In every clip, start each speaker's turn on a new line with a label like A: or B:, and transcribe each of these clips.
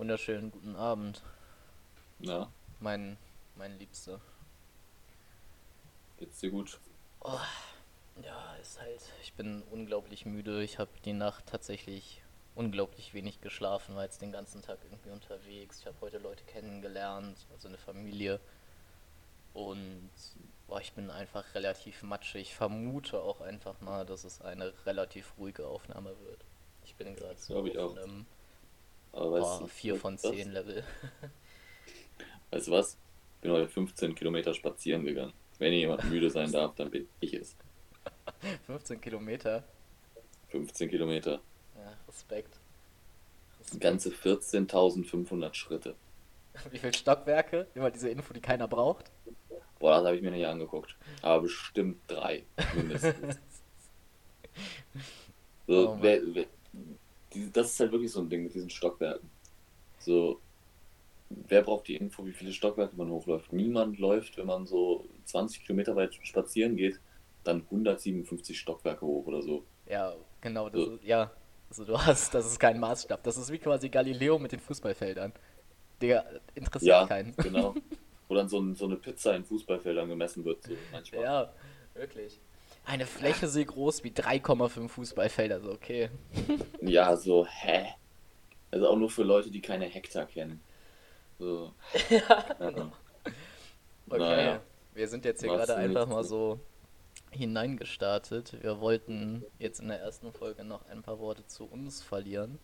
A: Wunderschönen guten Abend.
B: Ja,
A: Mein, mein Liebster.
B: geht's dir gut?
A: Oh, ja, ist halt. Ich bin unglaublich müde. Ich habe die Nacht tatsächlich unglaublich wenig geschlafen, war jetzt den ganzen Tag irgendwie unterwegs. Ich habe heute Leute kennengelernt, also eine Familie. Und boah, ich bin einfach relativ matschig. Ich vermute auch einfach mal, dass es eine relativ ruhige Aufnahme wird. Ich bin gerade so auf
B: auch.
A: einem
B: Aber weißt
A: boah,
B: du,
A: 4 von
B: was?
A: 10 Level.
B: Weißt du was? Ich bin heute 15 Kilometer spazieren gegangen. Wenn jemand müde sein darf, dann bin ich es.
A: 15 Kilometer.
B: 15 Kilometer.
A: Ja, Respekt. Respekt.
B: Ganze 14.500 Schritte.
A: Wie viele Stockwerke? Immer diese Info, die keiner braucht.
B: Boah, das habe ich mir nicht angeguckt. Aber bestimmt drei, mindestens. So,
A: Oh
B: wer, wer, die, das ist halt wirklich so ein Ding mit diesen Stockwerken. So, wer braucht die Info, wie viele Stockwerke man hochläuft? Niemand läuft, wenn man so 20 Kilometer weit spazieren geht, dann 157 Stockwerke hoch oder so.
A: Ja, genau, das
B: So.
A: ist, ja. Also du hast, das ist kein Maßstab. Das ist wie quasi Galileo mit den Fußballfeldern. Digga, interessiert
B: Ja,
A: keinen.
B: genau. Wo dann so, so eine Pizza in Fußballfeldern gemessen wird, so manchmal.
A: Ja, wirklich. Eine Fläche so groß wie 3,5 Fußballfelder, so okay.
B: Ja, so, hä? Also auch nur für Leute, die keine Hektar kennen. So.
A: ja,
B: ja.
A: genau. Okay,
B: Naja.
A: wir sind jetzt hier
B: Was
A: gerade einfach mal so hineingestartet. Wir wollten jetzt in der ersten Folge noch ein paar Worte zu uns verlieren.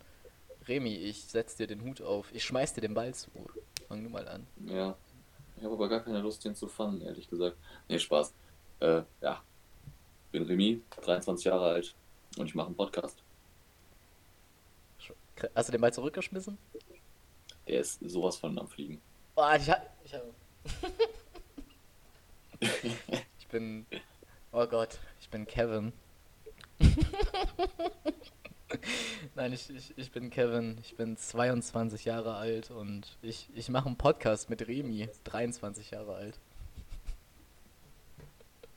A: Remi, ich setz dir den Hut auf. Ich schmeiß dir den Ball zu. Fang du mal an.
B: Ja. Ich habe aber gar keine Lust, den zu fangen, ehrlich gesagt. Nee, Spaß. Äh, ja. Bin Remy, 23 Jahre alt und ich mache einen Podcast.
A: Hast du den Ball zurückgeschmissen?
B: Der ist sowas von am Fliegen.
A: Oh, ich hab, ich hab. ich bin. Oh Gott, ich bin Kevin. Nein, ich, ich, ich bin Kevin. Ich bin 22 Jahre alt und ich, ich mache einen Podcast mit Remi, 23 Jahre alt.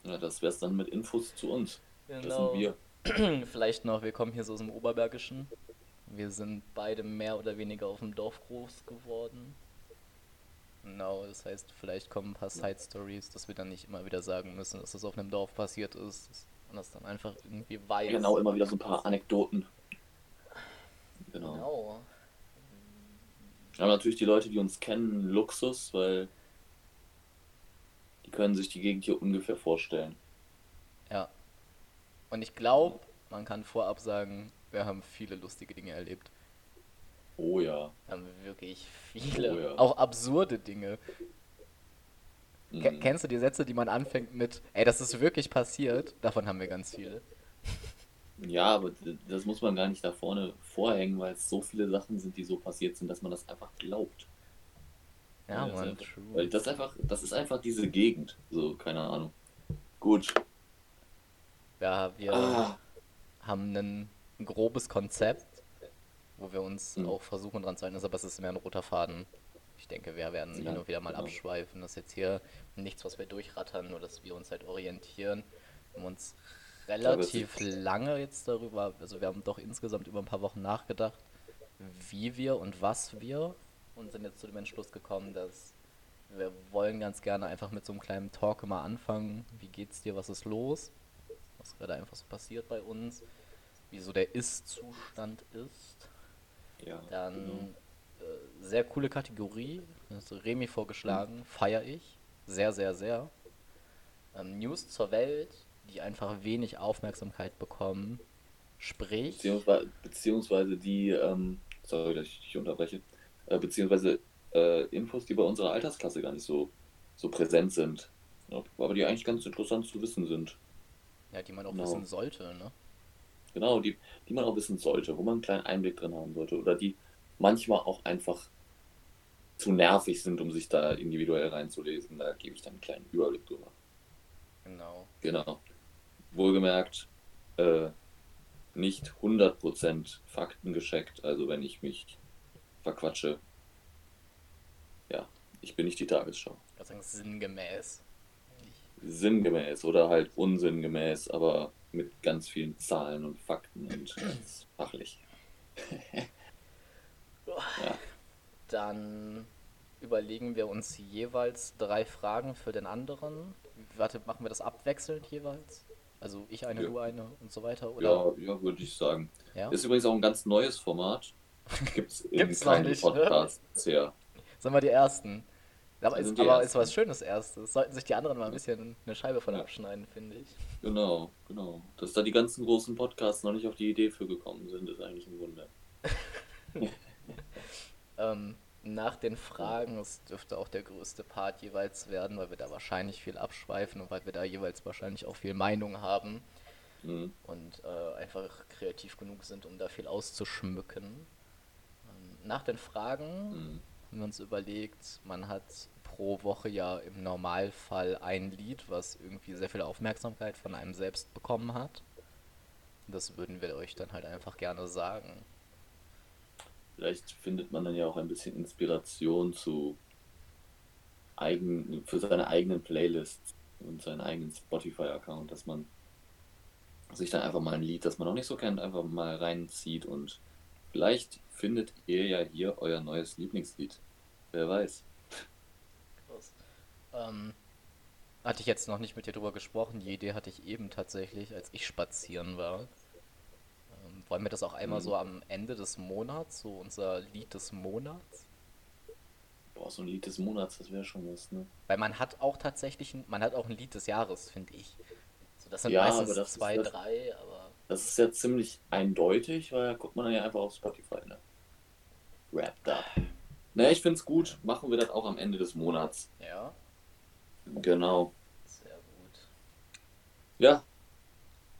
B: Ja, das wär's dann mit Infos zu uns. Das
A: Genau.
B: sind wir.
A: Vielleicht noch, wir kommen hier so aus dem Oberbergischen. Wir sind beide mehr oder weniger auf dem Dorf groß geworden. Genau, das heißt, vielleicht kommen ein paar Side-Stories, dass wir dann nicht immer wieder sagen müssen, dass das auf einem Dorf passiert ist. man das dann einfach irgendwie weiß.
B: Genau, immer wieder so ein paar Anekdoten. Genau.
A: Genau.
B: Wir haben natürlich die Leute, die uns kennen, Luxus, weil die können sich die Gegend hier ungefähr vorstellen.
A: Ja. Und ich glaube, man kann vorab sagen, wir haben viele lustige Dinge erlebt.
B: Oh ja.
A: Wir haben wirklich viele,
B: Oh ja.
A: auch absurde Dinge.
B: Mhm.
A: Kennst du die Sätze, die man anfängt mit, ey, das ist wirklich passiert? Davon haben wir ganz viele.
B: Ja, aber das muss man gar nicht da vorne vorhängen, weil es so viele Sachen sind, die so passiert sind, dass man das einfach glaubt.
A: Ja,
B: ist
A: man, true.
B: Weil das einfach, das ist einfach diese Gegend. So, keine Ahnung. Gut.
A: Ja, wir
B: Ah,
A: haben ein, grobes Konzept, wo wir uns
B: Mhm.
A: auch versuchen dran zu halten, aber es ist mehr ein roter Faden. Ich denke, wir werden hin
B: Ja,
A: und wieder mal
B: genau.
A: abschweifen. Das ist jetzt hier nichts, was wir durchrattern, nur dass wir uns halt orientieren. Wir haben uns relativ lange jetzt darüber, also wir haben doch insgesamt über ein paar Wochen nachgedacht, wie wir und was wir und sind jetzt zu dem Entschluss gekommen, dass wir wollen ganz gerne einfach mit so einem kleinen Talk immer anfangen. Wie geht's dir? Was ist los? Was gerade einfach so passiert bei uns? Wieso der Ist-Zustand ist?
B: ja.
A: Dann
B: genau.
A: äh, sehr coole Kategorie. Also Remi vorgeschlagen, feiere ich. Sehr, sehr, sehr. Ähm, News zur Welt, die einfach wenig Aufmerksamkeit bekommen. Sprich,
B: Beziehungsweise, beziehungsweise die, ähm, sorry, dass ich dich unterbreche, äh, beziehungsweise äh, Infos, die bei unserer Altersklasse gar nicht so, so präsent sind. Ja, aber die eigentlich ganz interessant zu wissen sind.
A: ja, die man auch
B: Genau.
A: wissen sollte, ne?
B: Genau, die, die man auch wissen sollte, wo man einen kleinen Einblick drin haben sollte. Oder die manchmal auch einfach zu nervig sind, um sich da individuell reinzulesen. Da gebe ich dann einen kleinen Überblick drüber.
A: Genau.
B: Genau. Wohlgemerkt, äh, nicht 100% Fakten gescheckt. Also wenn ich mich verquatsche, ja, ich bin nicht die Tagesschau.
A: Ich sagen, sinngemäß.
B: Sinngemäß oder halt unsinngemäß, aber mit ganz vielen Zahlen und Fakten und ganz fachlich. Ja.
A: dann überlegen wir uns jeweils drei Fragen für den anderen. Warte, machen wir das abwechselnd jeweils? Also ich eine,
B: Ja.
A: du eine und so weiter, oder?
B: Ja, ja, würde ich sagen.
A: Ja.
B: Ist übrigens auch ein ganz neues Format. Gibt es in
A: Gibt's noch nicht, ne?
B: Podcast bisher.
A: Sind wir die Ersten? Aber, ist, aber ist
B: Ersten.
A: was Schönes erstes. Sollten sich die anderen mal ein bisschen eine Scheibe von
B: Ja.
A: abschneiden, finde ich.
B: Genau, genau. Dass da die ganzen großen Podcasts noch nicht auf die Idee für gekommen sind, ist eigentlich ein Wunder.
A: Ähm, nach den Fragen, es dürfte auch der größte Part jeweils werden, weil wir da wahrscheinlich viel abschweifen und weil wir da jeweils wahrscheinlich auch viel Meinung haben
B: Mhm.
A: und äh, einfach kreativ genug sind, um da viel auszuschmücken. Nach den Fragen
B: Mhm.
A: haben wir uns überlegt, man hat pro Woche ja im Normalfall ein Lied, was irgendwie sehr viel Aufmerksamkeit von einem selbst bekommen hat. Das würden wir euch dann halt einfach gerne sagen.
B: Vielleicht findet man dann ja auch ein bisschen Inspiration zu eigen, für seine eigenen Playlists und seinen eigenen Spotify-Account, dass man sich dann einfach mal ein Lied, das man noch nicht so kennt, einfach mal reinzieht und vielleicht findet ihr ja hier euer neues Lieblingslied. Wer weiß.
A: Krass. Ähm, hatte ich jetzt noch nicht mit dir drüber gesprochen. Die Idee hatte ich eben tatsächlich, als ich spazieren war. Ähm, wollen wir das auch einmal
B: Mhm.
A: so am Ende des Monats, so unser Lied des Monats?
B: Boah, so ein Lied des Monats, das wäre schon was, ne?
A: Weil man hat auch tatsächlich, ein, man hat auch ein Lied des Jahres, finde ich. So, das sind
B: Ja,
A: meistens
B: aber das ist
A: zwei,
B: das-
A: drei, aber
B: Das ist ja ziemlich eindeutig, weil da guckt man ja einfach auf Spotify, ne? Wrapped up. Ne, ich find's gut. Machen wir das auch am Ende des Monats.
A: ja,
B: Genau.
A: sehr gut.
B: Ja.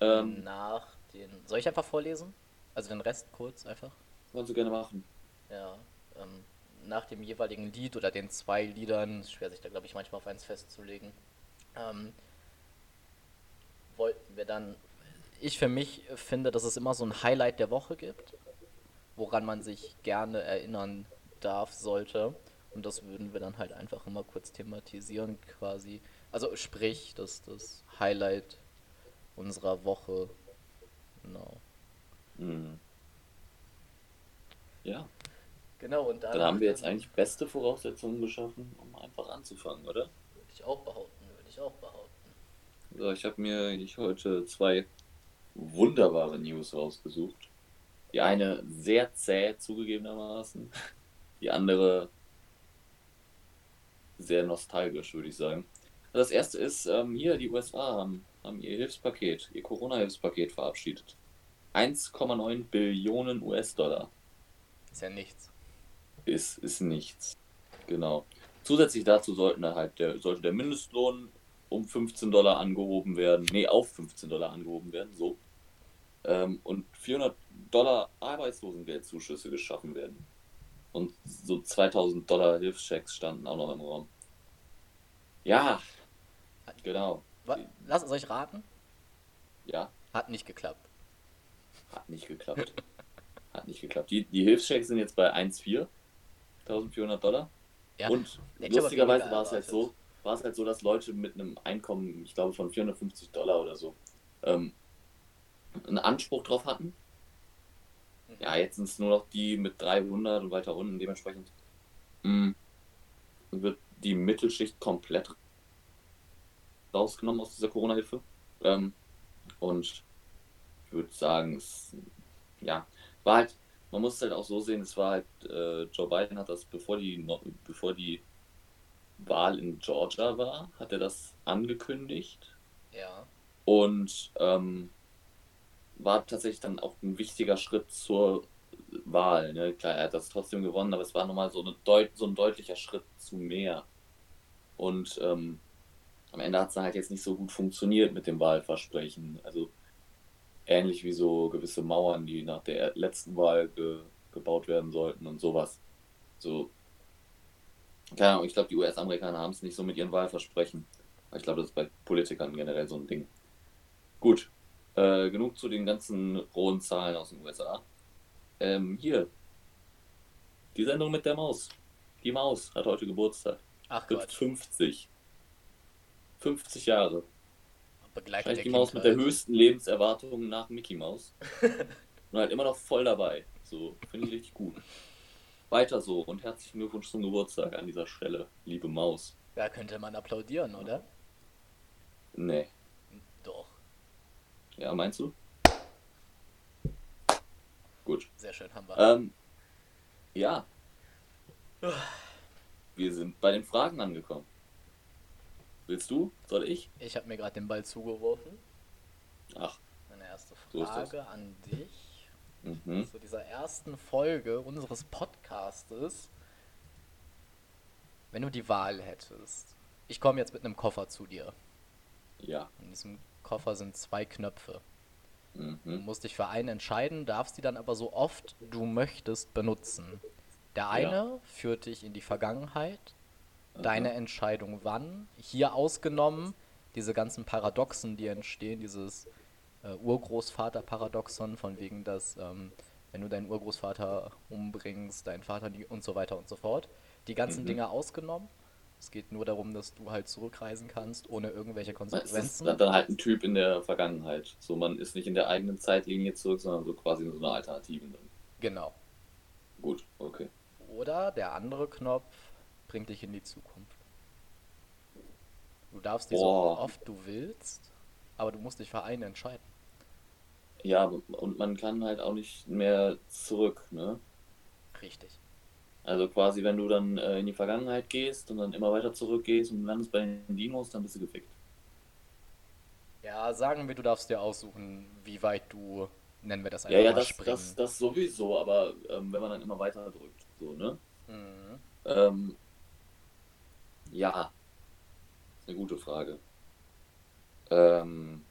B: Ähm,
A: Nach den. Soll ich einfach vorlesen? Also den Rest kurz einfach?
B: kannst du gerne machen.
A: Ja, ähm, nach dem jeweiligen Lied oder den zwei Liedern, schwer sich da glaube ich manchmal auf eins festzulegen, ähm, wollten wir dann, ich für mich finde, dass es immer so ein Highlight der Woche gibt, woran man sich gerne erinnern darf, sollte. Und das würden wir dann halt einfach immer kurz thematisieren, quasi. Also sprich, dass das Highlight unserer Woche, genau.
B: Mhm. Ja,
A: Genau, und
B: dann haben wir jetzt eigentlich beste Voraussetzungen geschaffen, um einfach anzufangen, oder?
A: Würde ich auch behaupten, würde ich auch behaupten.
B: So, ich habe mir ich heute zwei wunderbare News rausgesucht. Die eine sehr zäh zugegebenermaßen, die andere sehr nostalgisch, würde ich sagen. Das erste ist, ähm, hier, die USA haben, haben ihr Hilfspaket, ihr Corona-Hilfspaket verabschiedet. 1,9 Billionen US-Dollar
A: Ist ja nichts.
B: ist, ist nichts. Genau. Zusätzlich dazu sollten halt der, sollte der Mindestlohn um 15 Dollar angehoben werden. Nee, auf 15 Dollar angehoben werden, so. Ähm, und 400 Dollar Arbeitslosengeldzuschüsse geschaffen werden. Und so 2000 Dollar Hilfschecks standen auch noch im Raum. Ja, genau.
A: Lass es euch raten.
B: Ja,
A: Hat nicht geklappt.
B: hat nicht geklappt. hat nicht geklappt. Die, die Hilfschecks sind jetzt bei 1,4. 1400 Dollar.
A: Ja.
B: Und lustigerweise war es halt so, war es halt so, dass Leute mit einem Einkommen, ich glaube von 450 Dollar oder so, ähm, einen Anspruch drauf hatten.
A: Mhm.
B: Ja, jetzt sind es nur noch die mit 300 und weiter unten. Dementsprechend mh, wird die Mittelschicht komplett rausgenommen aus dieser Corona-Hilfe. Ähm, und ich würde sagen, es ja, war halt, man muss es halt auch so sehen, es war halt, äh, Joe Biden hat das, bevor die, bevor die Wahl in Georgia war, hat er das angekündigt
A: Ja.
B: und ähm, war tatsächlich dann auch ein wichtiger Schritt zur Wahl. Ne? Klar, er hat das trotzdem gewonnen, aber es war nochmal so, eine so ein deutlicher Schritt zu mehr. Und ähm, am Ende hat es dann halt jetzt nicht so gut funktioniert mit dem Wahlversprechen. Also ähnlich wie so gewisse Mauern, die nach der letzten Wahl ge gebaut werden sollten und sowas. So, keine Ahnung, ich glaube, die US-Amerikaner haben es nicht so mit ihren Wahlversprechen. Ich glaube, das ist bei Politikern generell so ein Ding. Gut, äh, genug zu den ganzen rohen Zahlen aus den USA. Ähm, hier, die Sendung mit der Maus. Die Maus hat heute Geburtstag.
A: Ach Gott.
B: 50. 50 Jahre.
A: Begleitet der
B: die Maus mit der
A: Kindheit.
B: höchsten Lebenserwartung nach Mickey Mouse. Und halt immer noch voll dabei. So, finde ich richtig gut. Weiter so und herzlichen Glückwunsch zum Geburtstag an dieser Stelle, liebe Maus.
A: Da könnte man applaudieren, oder?
B: Nee.
A: Doch.
B: Ja, meinst du? Gut.
A: Sehr schön, haben wir.
B: Ähm, ja. Wir sind bei den Fragen angekommen. Willst du? Soll ich?
A: Ich habe mir gerade den Ball zugeworfen.
B: Ach.
A: Meine erste
B: So.
A: Frage an dich.
B: Mhm.
A: Zu dieser ersten Folge unseres Podcastes. Wenn du die Wahl hättest. Ich komme jetzt mit einem Koffer zu dir.
B: Ja.
A: In diesem Koffer sind zwei Knöpfe. Du
B: Mhm.
A: musst dich für einen entscheiden, darfst die dann aber so oft du möchtest benutzen. Der
B: Ja.
A: eine führt dich in die Vergangenheit, deine
B: Aha.
A: Entscheidung wann, hier ausgenommen diese ganzen Paradoxen, die entstehen, dieses äh, Urgroßvater-Paradoxon, von wegen, dass ähm, wenn du deinen Urgroßvater umbringst, deinen Vater nie und so weiter und so fort. Die ganzen
B: Mhm.
A: Dinge ausgenommen. Es geht nur darum, dass du halt zurückreisen kannst, ohne irgendwelche
B: Es ist
A: Konsequenzen.
B: dann halt ein Typ in der Vergangenheit. So, man ist nicht in der eigenen Zeitlinie zurück, sondern so quasi in so einer Alternativen drin.
A: Genau.
B: Gut, okay.
A: Oder der andere Knopf bringt dich in die Zukunft. Du darfst die so
B: Boah.
A: oft du willst, aber du musst dich für einen entscheiden.
B: Ja, und man kann halt auch nicht mehr zurück, ne?
A: Richtig.
B: Also quasi, wenn du dann äh, in die Vergangenheit gehst und dann immer weiter zurückgehst und landest bei den Dinos, dann bist du gefickt.
A: Ja, sagen wir, du darfst dir aussuchen, wie weit du, nennen wir das
B: Ja,
A: einfach
B: ja,
A: mal,
B: das,
A: springen.
B: das, das sowieso, aber ähm, wenn man dann immer weiter drückt, so, ne?
A: Mhm.
B: Ähm, ja, ist eine gute Frage. Ähm,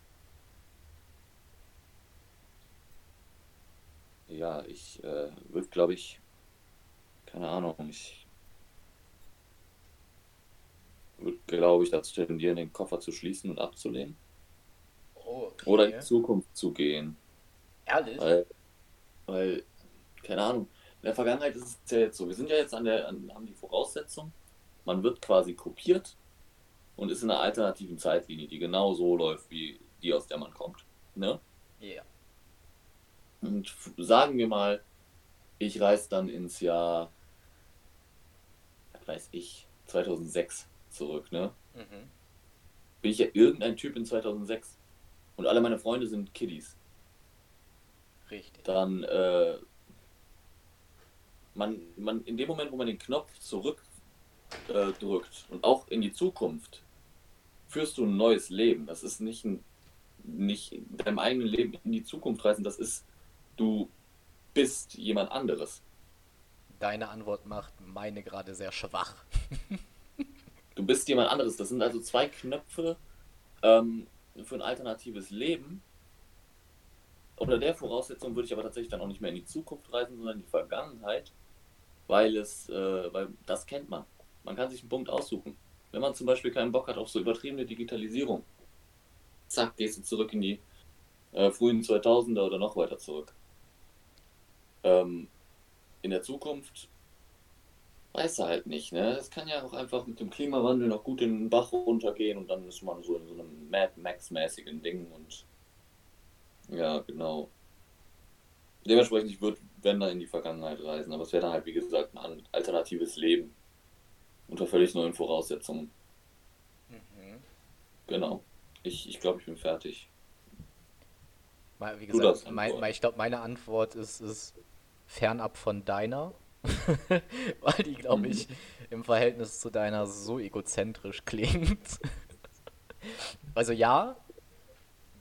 B: ja, ich äh, würde, glaube ich, keine Ahnung, ich würde, glaube ich, dazu tendieren, den Koffer zu schließen und abzulehnen.
A: Oh, okay.
B: Oder in Zukunft zu gehen.
A: Ehrlich?
B: Weil, weil, keine Ahnung, in der Vergangenheit ist es ja jetzt so, wir sind ja jetzt an der, an, haben die Voraussetzung, man wird quasi kopiert und ist in einer alternativen Zeitlinie, die genau so läuft, wie die, aus der man kommt. Ne?
A: Ja.
B: Und sagen wir mal, ich reise dann ins Jahr, was weiß ich, 2006 zurück, ne?
A: Mhm.
B: Bin ich ja irgendein Typ in 2006 und alle meine Freunde sind Kiddies.
A: Richtig.
B: dann äh, man, man in dem Moment, wo man den Knopf zurück äh, drückt und auch in die Zukunft, führst du ein neues Leben. Das ist nicht ein nicht in deinem eigenen Leben in die Zukunft reisen, das ist du bist jemand anderes.
A: Deine Antwort macht meine gerade sehr schwach.
B: Du bist jemand anderes. Das sind also zwei Knöpfe ähm, für ein alternatives Leben. Unter der Voraussetzung würde ich aber tatsächlich dann auch nicht mehr in die Zukunft reisen, sondern in die Vergangenheit, weil es, äh, weil das kennt man. Man kann sich einen Punkt aussuchen. Wenn man zum Beispiel keinen Bock hat auf so übertriebene Digitalisierung, zack, gehst du zurück in die äh, frühen 2000er oder noch weiter zurück. Ähm, in der Zukunft weiß er halt nicht, ne? Es kann ja auch einfach mit dem Klimawandel noch gut in den Bach runtergehen und dann ist man so in so einem Mad Max-mäßigen Ding und ja, genau. Dementsprechend, ich würde, wenn dann in die Vergangenheit reisen, aber es wäre dann halt, wie gesagt, ein alternatives Leben unter völlig neuen Voraussetzungen.
A: Mhm.
B: Genau. Ich, ich glaube, ich bin fertig.
A: Wie gesagt, mein, mein, ich glaube, meine Antwort ist, ist fernab von deiner. Weil die, glaube
B: Mhm.
A: ich, im Verhältnis zu deiner so egozentrisch klingt. also ja,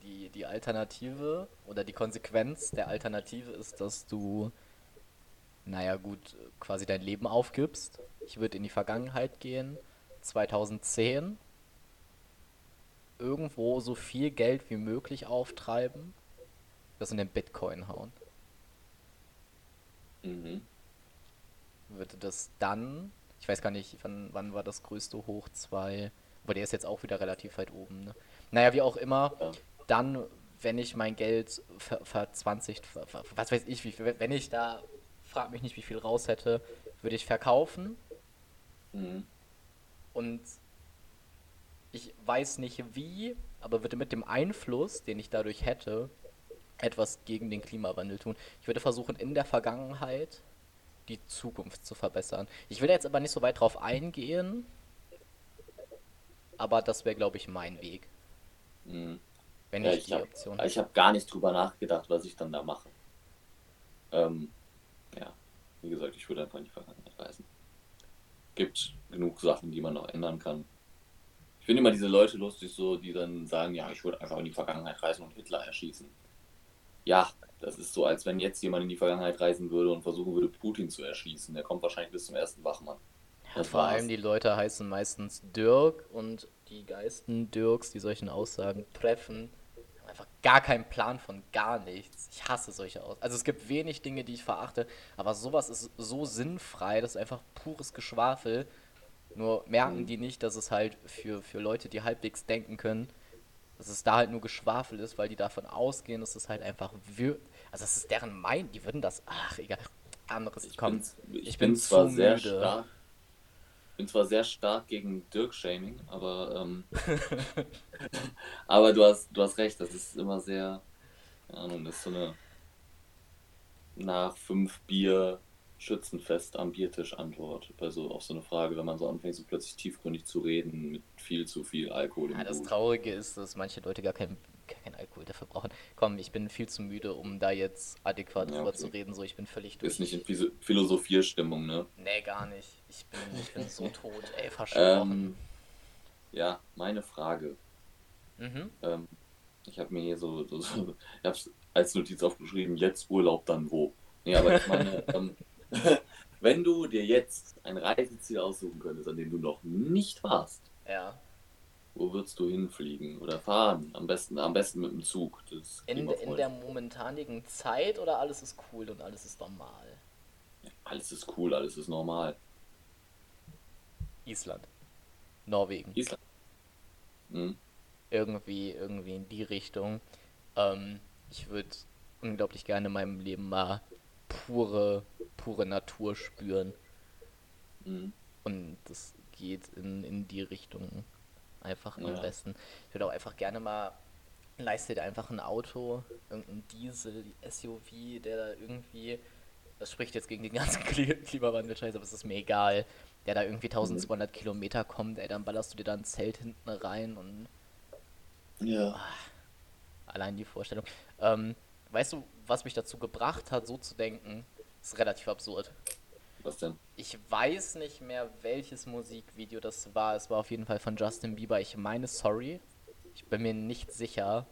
A: die, die Alternative oder die Konsequenz der Alternative ist, dass du, naja gut, quasi dein Leben aufgibst. Ich würde in die Vergangenheit gehen, 2010, irgendwo so viel Geld wie möglich auftreiben, das in den Bitcoin hauen.
B: Mhm.
A: Würde das dann, ich weiß gar nicht, wann, wann war das größte Hoch 2, aber der ist jetzt auch wieder relativ weit oben. Ne? Naja, wie auch immer,
B: Ja.
A: dann, wenn ich mein Geld ver, verzwanzigt, ver, ver, was weiß ich, wie viel, wenn ich da, frag mich nicht, wie viel raus hätte, würde ich verkaufen
B: Mhm.
A: und ich weiß nicht wie, aber würde mit dem Einfluss, den ich dadurch hätte, etwas gegen den Klimawandel tun. Ich würde versuchen, in der Vergangenheit die Zukunft zu verbessern. Ich will jetzt aber nicht so weit drauf eingehen, aber das wäre, glaube ich, mein Weg.
B: Mhm. Wenn ja, ich, die hab, Option Ich habe gar nicht drüber nachgedacht, was ich dann da mache. Ähm, ja, wie gesagt, ich würde einfach in die Vergangenheit reisen. Gibt genug Sachen, die man noch ändern kann. Ich finde immer diese Leute lustig, so, die dann sagen, ja, ich würde einfach in die Vergangenheit reisen und Hitler erschießen. Ja, das ist so, als wenn jetzt jemand in die Vergangenheit reisen würde und versuchen würde, Putin zu erschießen. Der kommt wahrscheinlich bis zum ersten Wachmann.
A: Ja, vor war's. allem die Leute heißen meistens Dirk und die Geisten Dirks, die solchen Aussagen treffen, einfach gar keinen Plan von gar nichts. Ich hasse solche Aussagen. Also es gibt wenig Dinge, die ich verachte, aber sowas ist so sinnfrei, das ist einfach pures Geschwafel. Nur merken die nicht, dass es halt für, für Leute, die halbwegs denken können, dass es da halt nur Geschwafel ist, weil die davon ausgehen, dass es halt einfach wir also das ist deren Mein, die würden das, ach egal, anderes, ich, komm,
B: bin, ich, ich bin, bin zwar sehr müde. stark, bin zwar sehr stark gegen Dirk-Shaming, aber ähm, aber du hast, du hast recht, das ist immer sehr, keine Ahnung, das ist so eine nach fünf Bier Schützenfest am Biertisch Antwort bei so auf so eine Frage, wenn man so anfängt, so plötzlich tiefgründig zu reden mit viel zu viel Alkohol.
A: Im ja, das. Traurige ist, dass manche Leute gar keinen gar kein Alkohol dafür brauchen. Komm, ich bin viel zu müde, um da jetzt adäquat ja, drüber okay. zu reden. So, ich bin völlig
B: durch. Ist nicht in Philosophierstimmung, ne?
A: Nee, gar nicht. Ich bin, ich bin so tot, ey, versprochen.
B: Ähm, ja, meine Frage. Mhm. Ähm, ich habe mir hier so, so, so ich hab's als Notiz aufgeschrieben, jetzt Urlaub, dann wo? Nee, aber ich meine, ähm, wenn du dir jetzt ein Reiseziel aussuchen könntest, an dem du noch nicht warst,
A: ja.
B: Wo würdest du hinfliegen oder fahren? Am besten, am besten mit dem Zug.
A: in, in der momentanigen Zeit oder alles ist cool und alles ist normal?
B: Ja, alles ist cool, alles ist normal.
A: Island. Norwegen.
B: Island.
A: Hm. Irgendwie, irgendwie in die Richtung. Ähm, ich würde unglaublich gerne in meinem Leben mal pure, pure Natur spüren. Mhm. Und das geht in, in die Richtung einfach ja. am besten. Ich würde auch einfach gerne mal, leiste dir einfach ein Auto, irgendein Diesel, SUV, der da irgendwie, das spricht jetzt gegen den ganzen Klimawandel-Scheiß, aber es ist mir egal, der da irgendwie 1200 mhm. Kilometer kommt, ey, dann ballerst du dir da ein Zelt hinten rein und.
B: Ja. Ah,
A: allein die Vorstellung. Ähm, weißt du, was mich dazu gebracht hat, so zu denken, ist relativ absurd.
B: Was denn?
A: Ich weiß nicht mehr, welches Musikvideo das war. Es war auf jeden Fall von Justin Bieber. Ich meine, sorry. Ich bin mir nicht sicher,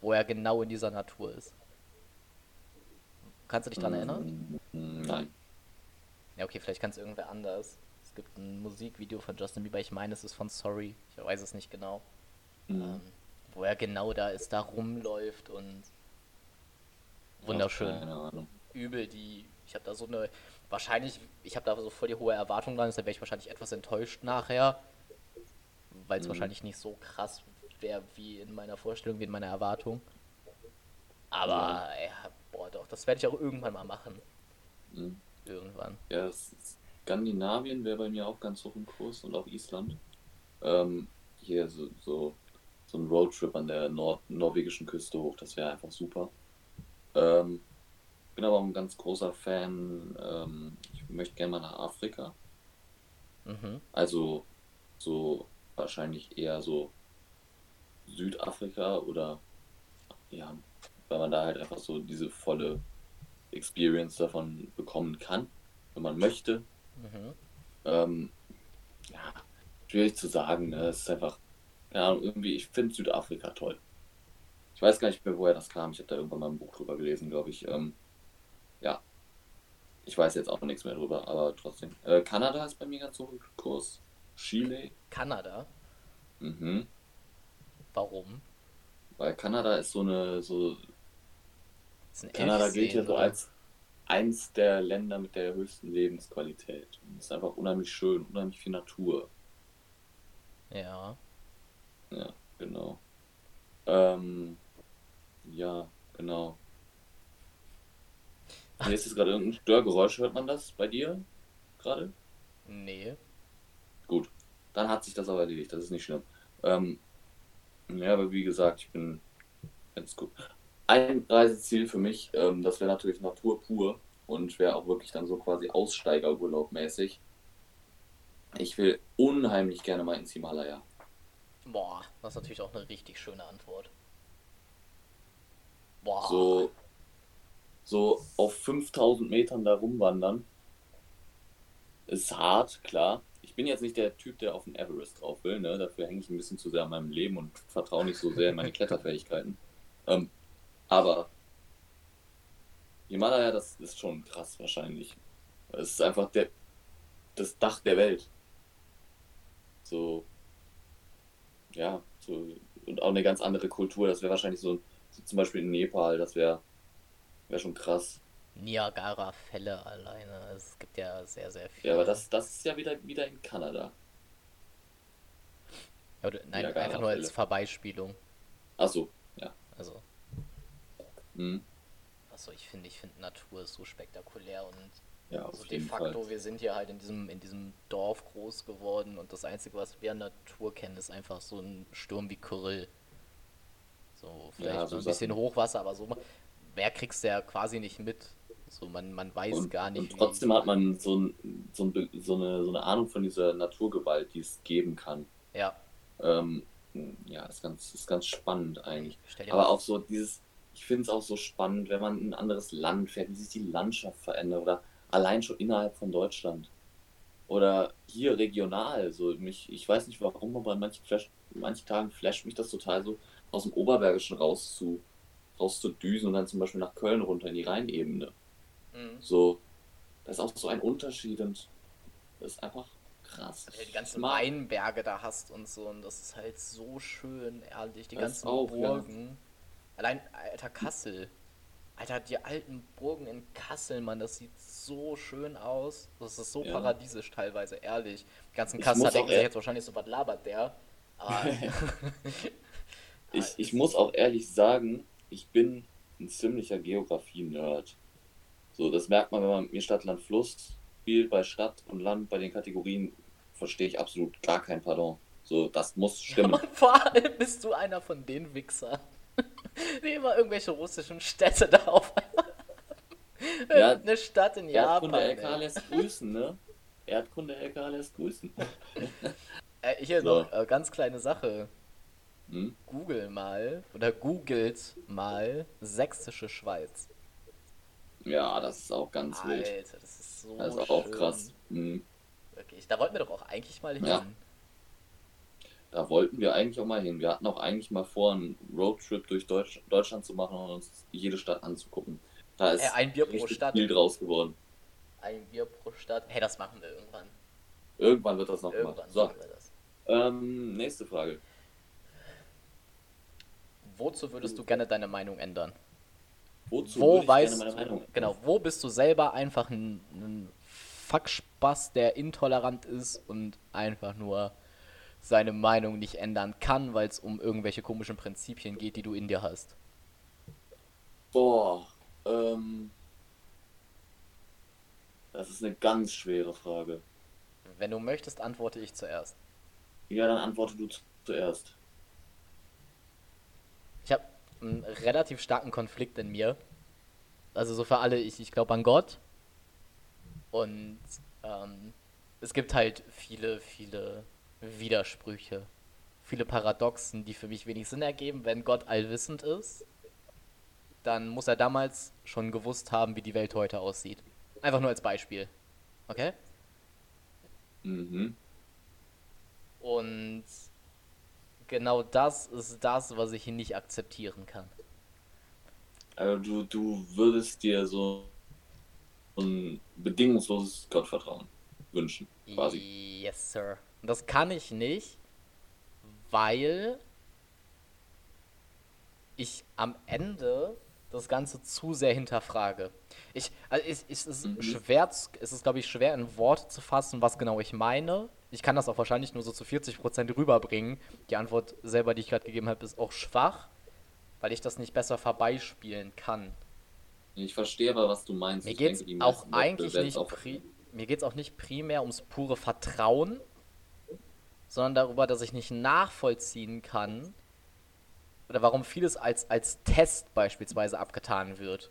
A: wo er genau in dieser Natur ist. Kannst du dich daran erinnern?
B: Mm, nein.
A: Ja, okay, vielleicht kann es irgendwer anders. Es gibt ein Musikvideo von Justin Bieber. Ich meine, es ist von Sorry. Ich weiß es nicht genau. Mhm. Ähm, wo er genau da ist, da rumläuft und wunderschön.
B: Ja,
A: Übel die. Ich habe da so eine. Wahrscheinlich, ich habe da so voll die hohe Erwartung dran, deshalb wäre ich wahrscheinlich etwas enttäuscht nachher. Weil es mhm. wahrscheinlich nicht so krass wäre wie in meiner Vorstellung, wie in meiner Erwartung. Aber, ja, ja boah, doch, das werde ich auch irgendwann mal machen. Mhm. Irgendwann.
B: Ja, Skandinavien wäre bei mir auch ganz hoch im Kurs und auch Island. Ähm, hier so, so, so ein Roadtrip an der Nord norwegischen Küste hoch, das wäre einfach super. Ähm, bin aber ein ganz großer Fan. Ähm, ich möchte gerne mal nach Afrika. Mhm. Also so wahrscheinlich eher so Südafrika oder ja, weil man da halt einfach so diese volle Experience davon bekommen kann, wenn man möchte. Mhm. Ähm, ja, schwierig zu sagen. Ne? Es ist einfach, ja, irgendwie, ich finde Südafrika toll. Ich weiß gar nicht mehr, woher das kam. Ich habe da irgendwann mal ein Buch drüber gelesen, glaube ich. Ähm, ja. Ich weiß jetzt auch nichts mehr drüber, aber trotzdem. Äh, Kanada ist bei mir ganz so Kurs. Chile.
A: Kanada?
B: Mhm.
A: Warum?
B: Weil Kanada ist so eine. So ein Kanada gilt ja so als eins der Länder mit der höchsten Lebensqualität. Und ist einfach unheimlich schön, unheimlich viel Natur.
A: Ja.
B: Ja, genau. Ähm, ja, genau. Hier ist jetzt gerade irgendein Störgeräusch. Hört man das bei dir gerade?
A: Nee.
B: Gut. Dann hat sich das aber erledigt. Das ist nicht schlimm. Ähm, ja, aber wie gesagt, ich bin ganz gut. Ein Reiseziel für mich, ähm, das wäre natürlich Natur pur. und wäre auch wirklich dann so quasi Aussteigerurlaub mäßig. Ich will unheimlich gerne mal ins Himalaya.
A: Boah, das ist natürlich auch eine richtig schöne Antwort. Boah.
B: So, so auf 5000 Metern da rumwandern. Ist hart, klar. Ich bin jetzt nicht der Typ, der auf den Everest drauf will. Ne? Dafür hänge ich ein bisschen zu sehr an meinem Leben und vertraue nicht so sehr in meine Kletterfähigkeiten. Ähm, aber Himalaya, das ist schon krass wahrscheinlich. Es ist einfach der, das Dach der Welt. So, ja, so, und auch eine ganz andere Kultur. Das wäre wahrscheinlich so, so, zum Beispiel in Nepal, das wäre wär schon krass.
A: Niagara-Fälle alleine. Es gibt ja sehr, sehr viel.
B: Ja, aber das, das ist ja wieder, wieder in Kanada.
A: Ja, oder, nein, einfach nur als Vorbeispielung.
B: Achso, ja.
A: Also. Mhm. Achso, ich finde, ich finde Natur ist so spektakulär und
B: ja,
A: also de facto, Fall. wir sind hier halt in diesem, in diesem Dorf groß geworden und das Einzige, was wir an Natur kennen, ist einfach so ein Sturm wie Kyrill. So, vielleicht ja, so ein bisschen Sachen. Hochwasser, aber so mehr kriegst du ja quasi nicht mit. So, man, man weiß
B: und,
A: gar nicht.
B: Und trotzdem hat man so, ein, so, ein, so, eine, so eine Ahnung von dieser Naturgewalt, die es geben kann.
A: Ja.
B: Ähm, ja, ist ganz, ist ganz spannend eigentlich. Aber auch so dieses, ich finde es auch so spannend, wenn man in ein anderes Land fährt, wie sich die Landschaft verändert oder allein schon innerhalb von Deutschland. Oder hier regional. So mich, ich weiß nicht warum, aber an manchen, Flash, manchen Tagen flasht mich das total so, aus dem Oberbergischen raus zu, raus zu düsen und dann zum Beispiel nach Köln runter in die Rheinebene. Mhm. So, das ist auch so ein Unterschied und das ist einfach krass.
A: Wenn du die ganzen Weinberge da hast und so und das ist halt so schön, ehrlich, die das ganzen auch, Burgen. Ja. Allein, alter Kassel. Alter, die alten Burgen in Kassel, Mann, das sieht so schön aus. Das ist so ja. paradiesisch teilweise, ehrlich. Die ganzen Kasseler denken sich jetzt wahrscheinlich so, was labert der? Aber
B: ich, ich muss auch ehrlich sagen, ich bin ein ziemlicher Geografie-Nerd. So, das merkt man, wenn man mir Stadt, Land, Fluss spielt, bei Stadt und Land, bei den Kategorien verstehe ich absolut gar kein Pardon. So, das muss stimmen.
A: Und vor allem bist du einer von den Wichsern, die immer irgendwelche russischen Städte da auf
B: ja, eine Stadt in Japan. Erdkunde LK lässt grüßen, ne? Erdkunde LK lässt grüßen.
A: äh, hier so. noch äh, ganz kleine Sache. Hm? Google mal oder googelt mal Sächsische Schweiz.
B: Ja, das ist auch ganz Alter, wild.
A: Alter, das ist so
B: Das ist auch schön. krass. Mhm.
A: Wirklich, da wollten wir doch auch eigentlich mal hin.
B: Ja. Da wollten wir eigentlich auch mal hin. Wir hatten auch eigentlich mal vor, einen Roadtrip durch Deutsch, Deutschland zu machen und uns jede Stadt anzugucken. Da ist
A: äh, ein Bier pro Stadt.
B: viel draus geworden.
A: Ein Bier pro Stadt. Hey, das machen wir irgendwann.
B: Irgendwann wird das noch irgendwann gemacht. So. Ähm, nächste Frage.
A: Wozu würdest du gerne deine Meinung ändern?
B: Wozu
A: wo weißt, Meinung Genau, wo bist du selber einfach ein, ein Fuckspaß, der intolerant ist und einfach nur seine Meinung nicht ändern kann, weil es um irgendwelche komischen Prinzipien geht, die du in dir hast?
B: Boah, ähm, das ist eine ganz schwere Frage.
A: Wenn du möchtest, antworte ich zuerst.
B: Ja, dann antworte du zuerst.
A: Ich habe einen relativ starken Konflikt in mir. Also so für alle, ich, ich glaube an Gott. Und ähm, es gibt halt viele, viele Widersprüche. Viele Paradoxen, die für mich wenig Sinn ergeben, wenn Gott allwissend ist dann muss er damals schon gewusst haben, wie die Welt heute aussieht. Einfach nur als Beispiel. Okay?
B: Mhm.
A: Und genau das ist das, was ich nicht akzeptieren kann.
B: Also du, du würdest dir so ein bedingungsloses Gottvertrauen wünschen, quasi.
A: Yes, Sir. Und das kann ich nicht, weil ich am Ende das Ganze zu sehr hinterfrage. Ich, also es, es ist mhm. schwer, es ist glaube ich schwer in Worte zu fassen, was genau ich meine. Ich kann das auch wahrscheinlich nur so zu 40% rüberbringen. Die Antwort selber, die ich gerade gegeben habe, ist auch schwach, weil ich das nicht besser vorbeispielen kann.
B: Ich verstehe aber, was du meinst.
A: Mir geht es auch eigentlich nicht, mir geht's auch nicht primär ums pure Vertrauen, sondern darüber, dass ich nicht nachvollziehen kann, oder warum vieles als, als Test beispielsweise abgetan wird.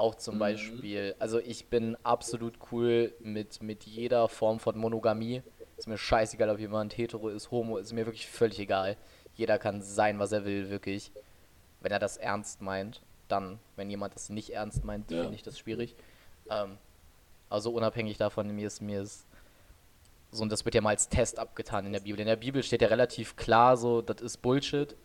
A: Auch zum mhm. Beispiel, also ich bin absolut cool mit, mit jeder Form von Monogamie. Ist mir scheißegal, ob jemand hetero ist, homo, ist mir wirklich völlig egal. Jeder kann sein, was er will, wirklich. Wenn er das ernst meint, dann. Wenn jemand das nicht ernst meint, ja. finde ich das schwierig. Ähm, also unabhängig davon, mir ist, mir ist so, und das wird ja mal als Test abgetan in der Bibel. In der Bibel steht ja relativ klar so, das ist Bullshit.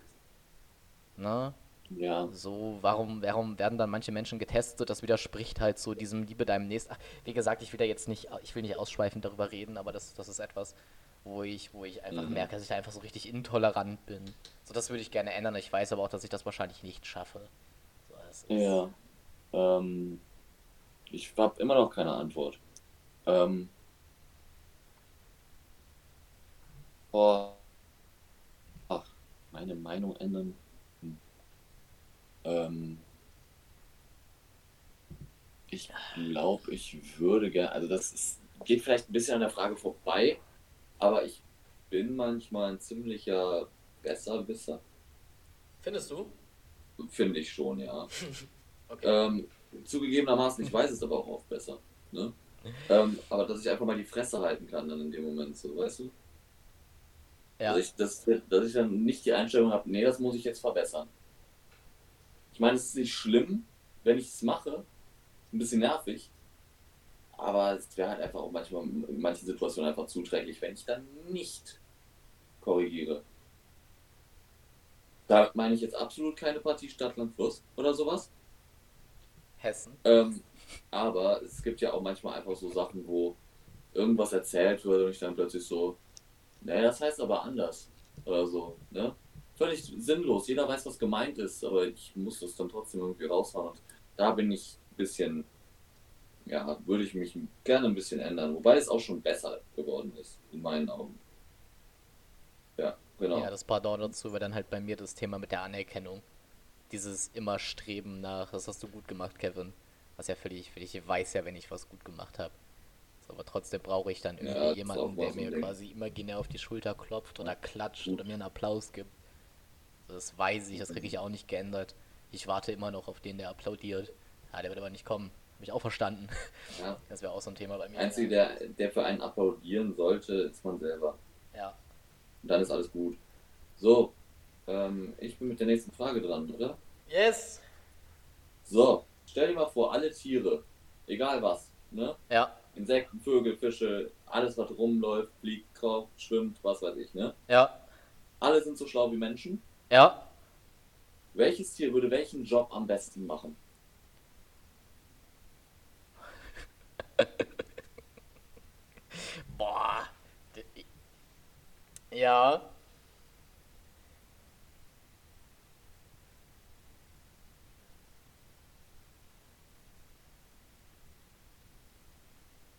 A: Ne?
B: Ja.
A: So, warum, warum werden dann manche Menschen getestet? Das widerspricht halt so diesem Liebe deinem Nächsten. Ach, wie gesagt, ich will da jetzt nicht, ich will nicht ausschweifend darüber reden, aber das, das ist etwas, wo ich, wo ich einfach mhm. merke, dass ich da einfach so richtig intolerant bin. So, das würde ich gerne ändern. Ich weiß aber auch, dass ich das wahrscheinlich nicht schaffe.
B: So, ja. Ähm, ich habe immer noch keine Antwort. Ähm, boah. Ach, meine Meinung ändern. Ähm, ich glaube, ich würde gerne, also das ist, geht vielleicht ein bisschen an der Frage vorbei, aber ich bin manchmal ein ziemlicher Besserwisser.
A: Findest du?
B: Finde ich schon, ja. okay. ähm, zugegebenermaßen, ich weiß es aber auch oft besser. Ne? ähm, aber dass ich einfach mal die Fresse halten kann dann in dem Moment, so, weißt du? Ja. Dass, ich, dass, dass ich dann nicht die Einstellung habe, nee, das muss ich jetzt verbessern. Ich meine, es ist nicht schlimm, wenn ich es mache. Ein bisschen nervig. Aber es wäre halt einfach auch manchmal in manchen Situationen einfach zuträglich, wenn ich dann nicht korrigiere. Da meine ich jetzt absolut keine Partie Stadtland Fluss oder sowas.
A: Hessen.
B: Ähm, aber es gibt ja auch manchmal einfach so Sachen, wo irgendwas erzählt wird und ich dann plötzlich so, naja, das heißt aber anders. Oder so, ne? Völlig sinnlos. Jeder weiß, was gemeint ist, aber ich muss das dann trotzdem irgendwie raushauen. Und da bin ich ein bisschen, ja, würde ich mich gerne ein bisschen ändern. Wobei es auch schon besser geworden ist, in meinen Augen. Ja, genau.
A: Ja, das Pardon dazu wäre dann halt bei mir das Thema mit der Anerkennung. Dieses immer Streben nach, das hast du gut gemacht, Kevin. Was ja völlig, völlig, ich weiß ja, wenn ich was gut gemacht habe. aber trotzdem brauche ich dann irgendwie ja, jemanden, der mir quasi imaginär auf die Schulter klopft oder klatscht gut. oder mir einen Applaus gibt. Das weiß ich, das kriege ich auch nicht geändert. Ich warte immer noch auf den, der applaudiert. Ja, der wird aber nicht kommen. Habe ich auch verstanden. Ja. Das wäre auch so ein Thema bei mir.
B: Einzige, der, der für einen applaudieren sollte, ist man selber.
A: Ja.
B: Und dann ist alles gut. So, ähm, ich bin mit der nächsten Frage dran, oder?
A: Yes!
B: So, stell dir mal vor, alle Tiere, egal was, ne?
A: Ja.
B: Insekten, Vögel, Fische, alles was rumläuft, fliegt, kraucht, schwimmt, was weiß ich, ne?
A: Ja.
B: Alle sind so schlau wie Menschen.
A: Ja.
B: Welches Tier würde welchen Job am besten machen?
A: Boah. Ja.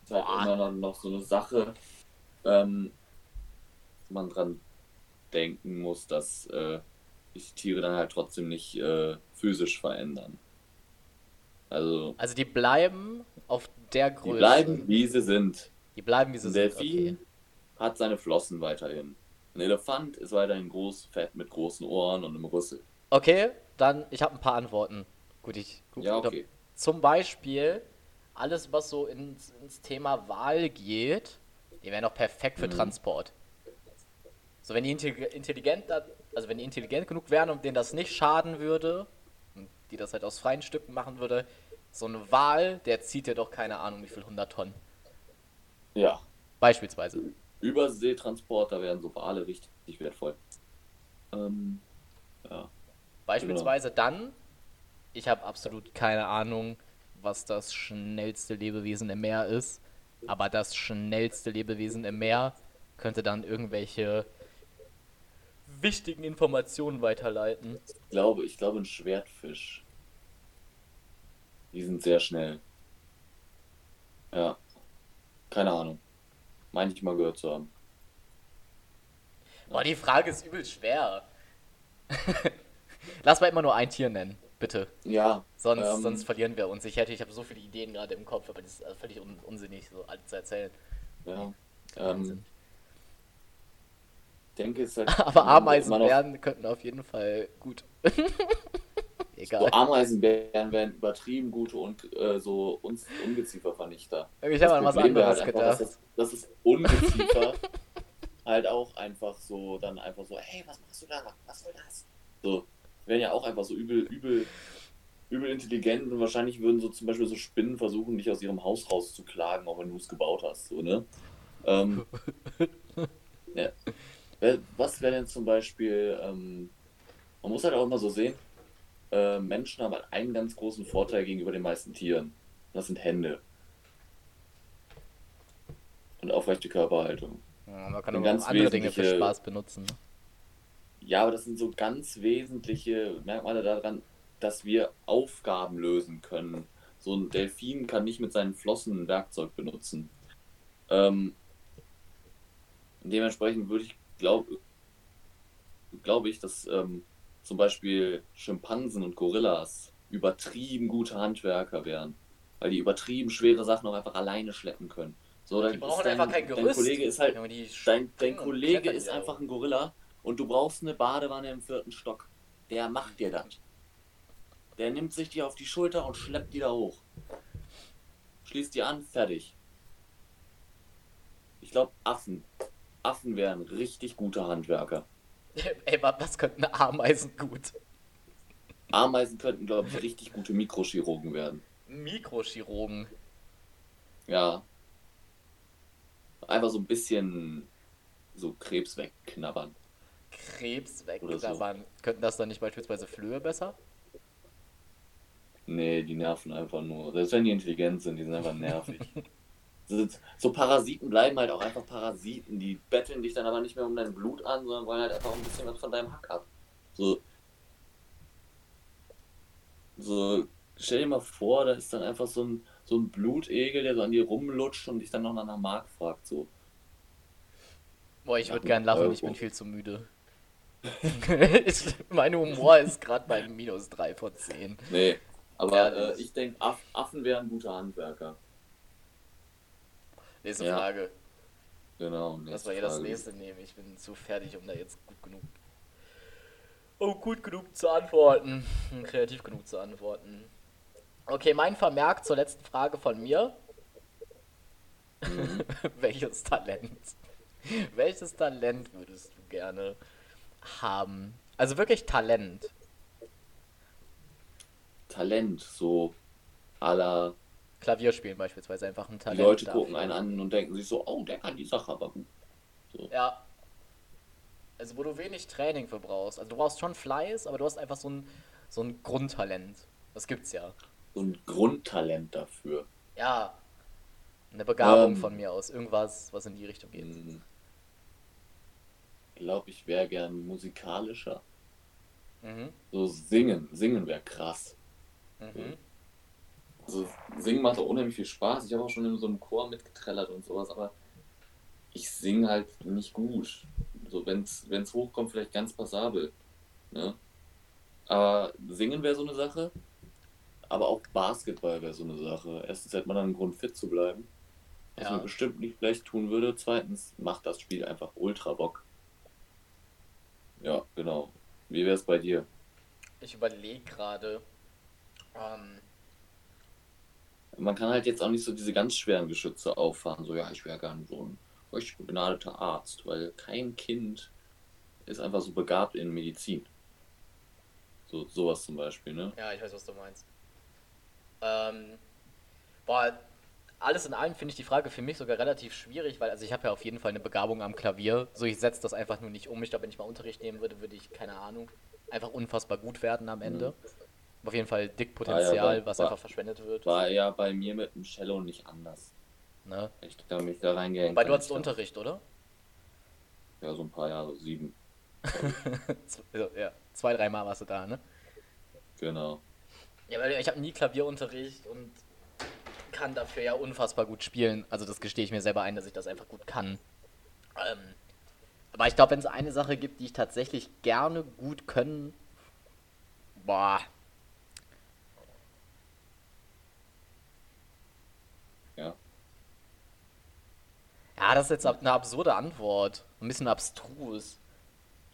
B: ist halt Boah. immer noch so eine Sache, ähm, man dran denken muss, dass äh, sich Tiere dann halt trotzdem nicht äh, physisch verändern. Also,
A: also die bleiben auf der Größe.
B: Die bleiben, wie sie sind.
A: Die bleiben, wie sie
B: Ein sind. Delfin okay. hat seine Flossen weiterhin. Ein Elefant ist weiterhin groß, fett mit großen Ohren und einem Rüssel.
A: Okay, dann, ich habe ein paar Antworten. Gut, ich.
B: Gut, ja, okay.
A: Zum Beispiel, alles, was so ins, ins Thema Wahl geht, die wäre noch perfekt für mhm. Transport. So, wenn die intelligent, also wenn die intelligent genug wären und denen das nicht schaden würde, die das halt aus freien Stücken machen würde, so eine Wal, der zieht ja doch keine Ahnung wie viel 100 Tonnen.
B: Ja.
A: Beispielsweise.
B: Überseetransporter wären so Wale richtig wertvoll. Ähm, ja.
A: Beispielsweise genau. dann, ich habe absolut keine Ahnung, was das schnellste Lebewesen im Meer ist, aber das schnellste Lebewesen im Meer könnte dann irgendwelche wichtigen Informationen weiterleiten.
B: Ich glaube, ich glaube ein Schwertfisch. Die sind sehr schnell. Ja. Keine Ahnung. Meine ich mal gehört zu haben.
A: Boah, die Frage ist übel schwer. Lass mal immer nur ein Tier nennen, bitte.
B: Ja.
A: Sonst, ähm, sonst verlieren wir uns. Ich hätte, ich habe so viele Ideen gerade im Kopf, aber das ist völlig un unsinnig, so alles zu erzählen.
B: Ja. Ähm, denke, es halt.
A: Aber Ameisenbären könnten auf jeden Fall gut. egal.
B: So Ameisenbären wären übertrieben gute und äh, so Un Ungeziefervernichter.
A: Ich habe an was
B: wäre
A: anderes
B: halt einfach,
A: gedacht.
B: dass, das, dass das Ungeziefer halt auch einfach so, dann einfach so, hey, was machst du da? Was soll das? So, wären ja auch einfach so übel, übel, übel intelligent und wahrscheinlich würden so zum Beispiel so Spinnen versuchen, dich aus ihrem Haus rauszuklagen, auch wenn du es gebaut hast, so, ne? Ähm, ja. Was wäre denn zum Beispiel, ähm, man muss halt auch immer so sehen, äh, Menschen haben halt einen ganz großen Vorteil gegenüber den meisten Tieren. Das sind Hände. Und aufrechte Körperhaltung.
A: Ja, man kann aber auch
B: ganz
A: andere Dinge für Spaß benutzen. ne?
B: Ja, aber das sind so ganz wesentliche Merkmale daran, dass wir Aufgaben lösen können. So ein Delfin kann nicht mit seinen Flossen ein Werkzeug benutzen. Ähm, dementsprechend würde ich glaube glaube ich, dass ähm, zum Beispiel Schimpansen und Gorillas übertrieben gute Handwerker wären, weil die übertrieben schwere Sachen auch einfach alleine schleppen können. So,
A: Die
B: dann
A: brauchen
B: ist dein,
A: einfach kein
B: Dein
A: Gerüst.
B: Kollege ist halt
A: die
B: Dein, dein Kollege ist einfach ein Gorilla und du brauchst eine Badewanne im vierten Stock. Der macht dir das. Der nimmt sich die auf die Schulter und schleppt die da hoch. Schließt die an, fertig. Ich glaube, Affen. Affen wären richtig gute Handwerker.
A: Ey, wa- was könnten Ameisen gut?
B: Ameisen könnten, glaube ich, richtig gute Mikrochirurgen werden.
A: Mikrochirurgen.
B: Ja. Einfach so ein bisschen so Krebs wegknabbern.
A: Krebs
B: Oder so.
A: wegknabbern. Könnten das dann nicht beispielsweise Flöhe besser?
B: Nee, die nerven einfach nur. Selbst wenn die intelligent sind, die sind einfach nervig. so, Parasiten bleiben halt auch einfach Parasiten. Die betteln dich dann aber nicht mehr um dein Blut an, sondern wollen halt einfach ein bisschen was von deinem Hack ab. So. So, stell dir mal vor, da ist dann einfach so ein, so ein Blutegel, der so an dir rumlutscht und dich dann noch nach einer Mark fragt. So.
A: Boah, ich würde gern lachen,
B: Euro.
A: ich bin viel zu müde. mein Humor ist gerade bei minus 3 von 10.
B: Nee. Aber
A: Ja,
B: äh, ich denke, Aff Affen wären gute Handwerker.
A: Nächste
B: Ja.
A: Frage.
B: Genau.
A: Lass
B: nächste
A: mal hier das nächste nehmen. Ich bin zu fertig, um da jetzt gut genug. Oh, gut genug zu antworten. Hm, Kreativ genug zu antworten. Okay, mein Vermerk zur letzten Frage von mir.
B: Mhm.
A: Welches Talent? Welches Talent würdest du gerne haben? Also wirklich Talent.
B: Talent, so à la
A: Klavier spielen beispielsweise einfach ein
B: Die
A: Talent.
B: Leute
A: dafür.
B: gucken einen an und denken sich so, oh, der kann die Sache aber gut.
A: Ja. Also wo du wenig Training für brauchst. Also du brauchst schon Fleiß, aber du hast einfach so ein, so ein Grundtalent. Das gibt's ja.
B: So ein Grundtalent dafür.
A: Ja. Eine Begabung
B: Ähm.
A: von mir aus. Irgendwas, was in die Richtung geht.
B: Hm. Ich glaube, ich wäre gern musikalischer.
A: Mhm.
B: So singen. Singen wäre krass.
A: Mhm.
B: Also singen macht auch unheimlich viel Spaß. Ich habe auch schon in so einem Chor mitgetrellert und sowas, aber ich singe halt nicht gut. So, wenn es hochkommt, vielleicht ganz passabel. Ne? Aber singen wäre so eine Sache. Aber auch Basketball wäre so eine Sache. Erstens hätte man dann einen Grund, fit zu bleiben. Was
A: Ja.
B: man bestimmt nicht vielleicht tun würde. Zweitens macht das Spiel einfach ultra Bock. Ja, genau. Wie wäre es bei dir?
A: Ich überlege gerade. Ähm,
B: Man kann halt jetzt auch nicht so diese ganz schweren Geschütze auffahren. So, ja, ich wäre gern so ein richtig begnadeter Arzt, weil kein Kind ist einfach so begabt in Medizin. So, sowas zum Beispiel, ne?
A: ja, ich weiß, was du meinst. Ähm, boah, alles in allem finde ich die Frage für mich sogar relativ schwierig, weil also ich habe ja auf jeden Fall eine Begabung am Klavier. So, ich setze das einfach nur nicht um. Ich glaube, wenn ich mal Unterricht nehmen würde, würde ich, keine Ahnung, einfach unfassbar gut werden am Ende. Auf jeden Fall dick Potenzial,
B: war-
A: was
B: war-
A: einfach verschwendet wird.
B: War ja bei mir mit dem Cello nicht anders.
A: Ne?
B: Ich habe mich da reingehängt.
A: Weil du hattest
B: ich da-
A: Unterricht, oder?
B: Ja, so ein paar Jahre, sieben.
A: Also, ja, zwei, dreimal warst du da, ne?
B: Genau.
A: Ja, weil ich habe nie Klavierunterricht und kann dafür ja unfassbar gut spielen. Also das gestehe ich mir selber ein, dass ich das einfach gut kann. Ähm, aber ich glaube, wenn es eine Sache gibt, die ich tatsächlich gerne gut können, boah.
B: Ja.
A: Ja, das ist jetzt eine absurde Antwort. Ein bisschen abstrus.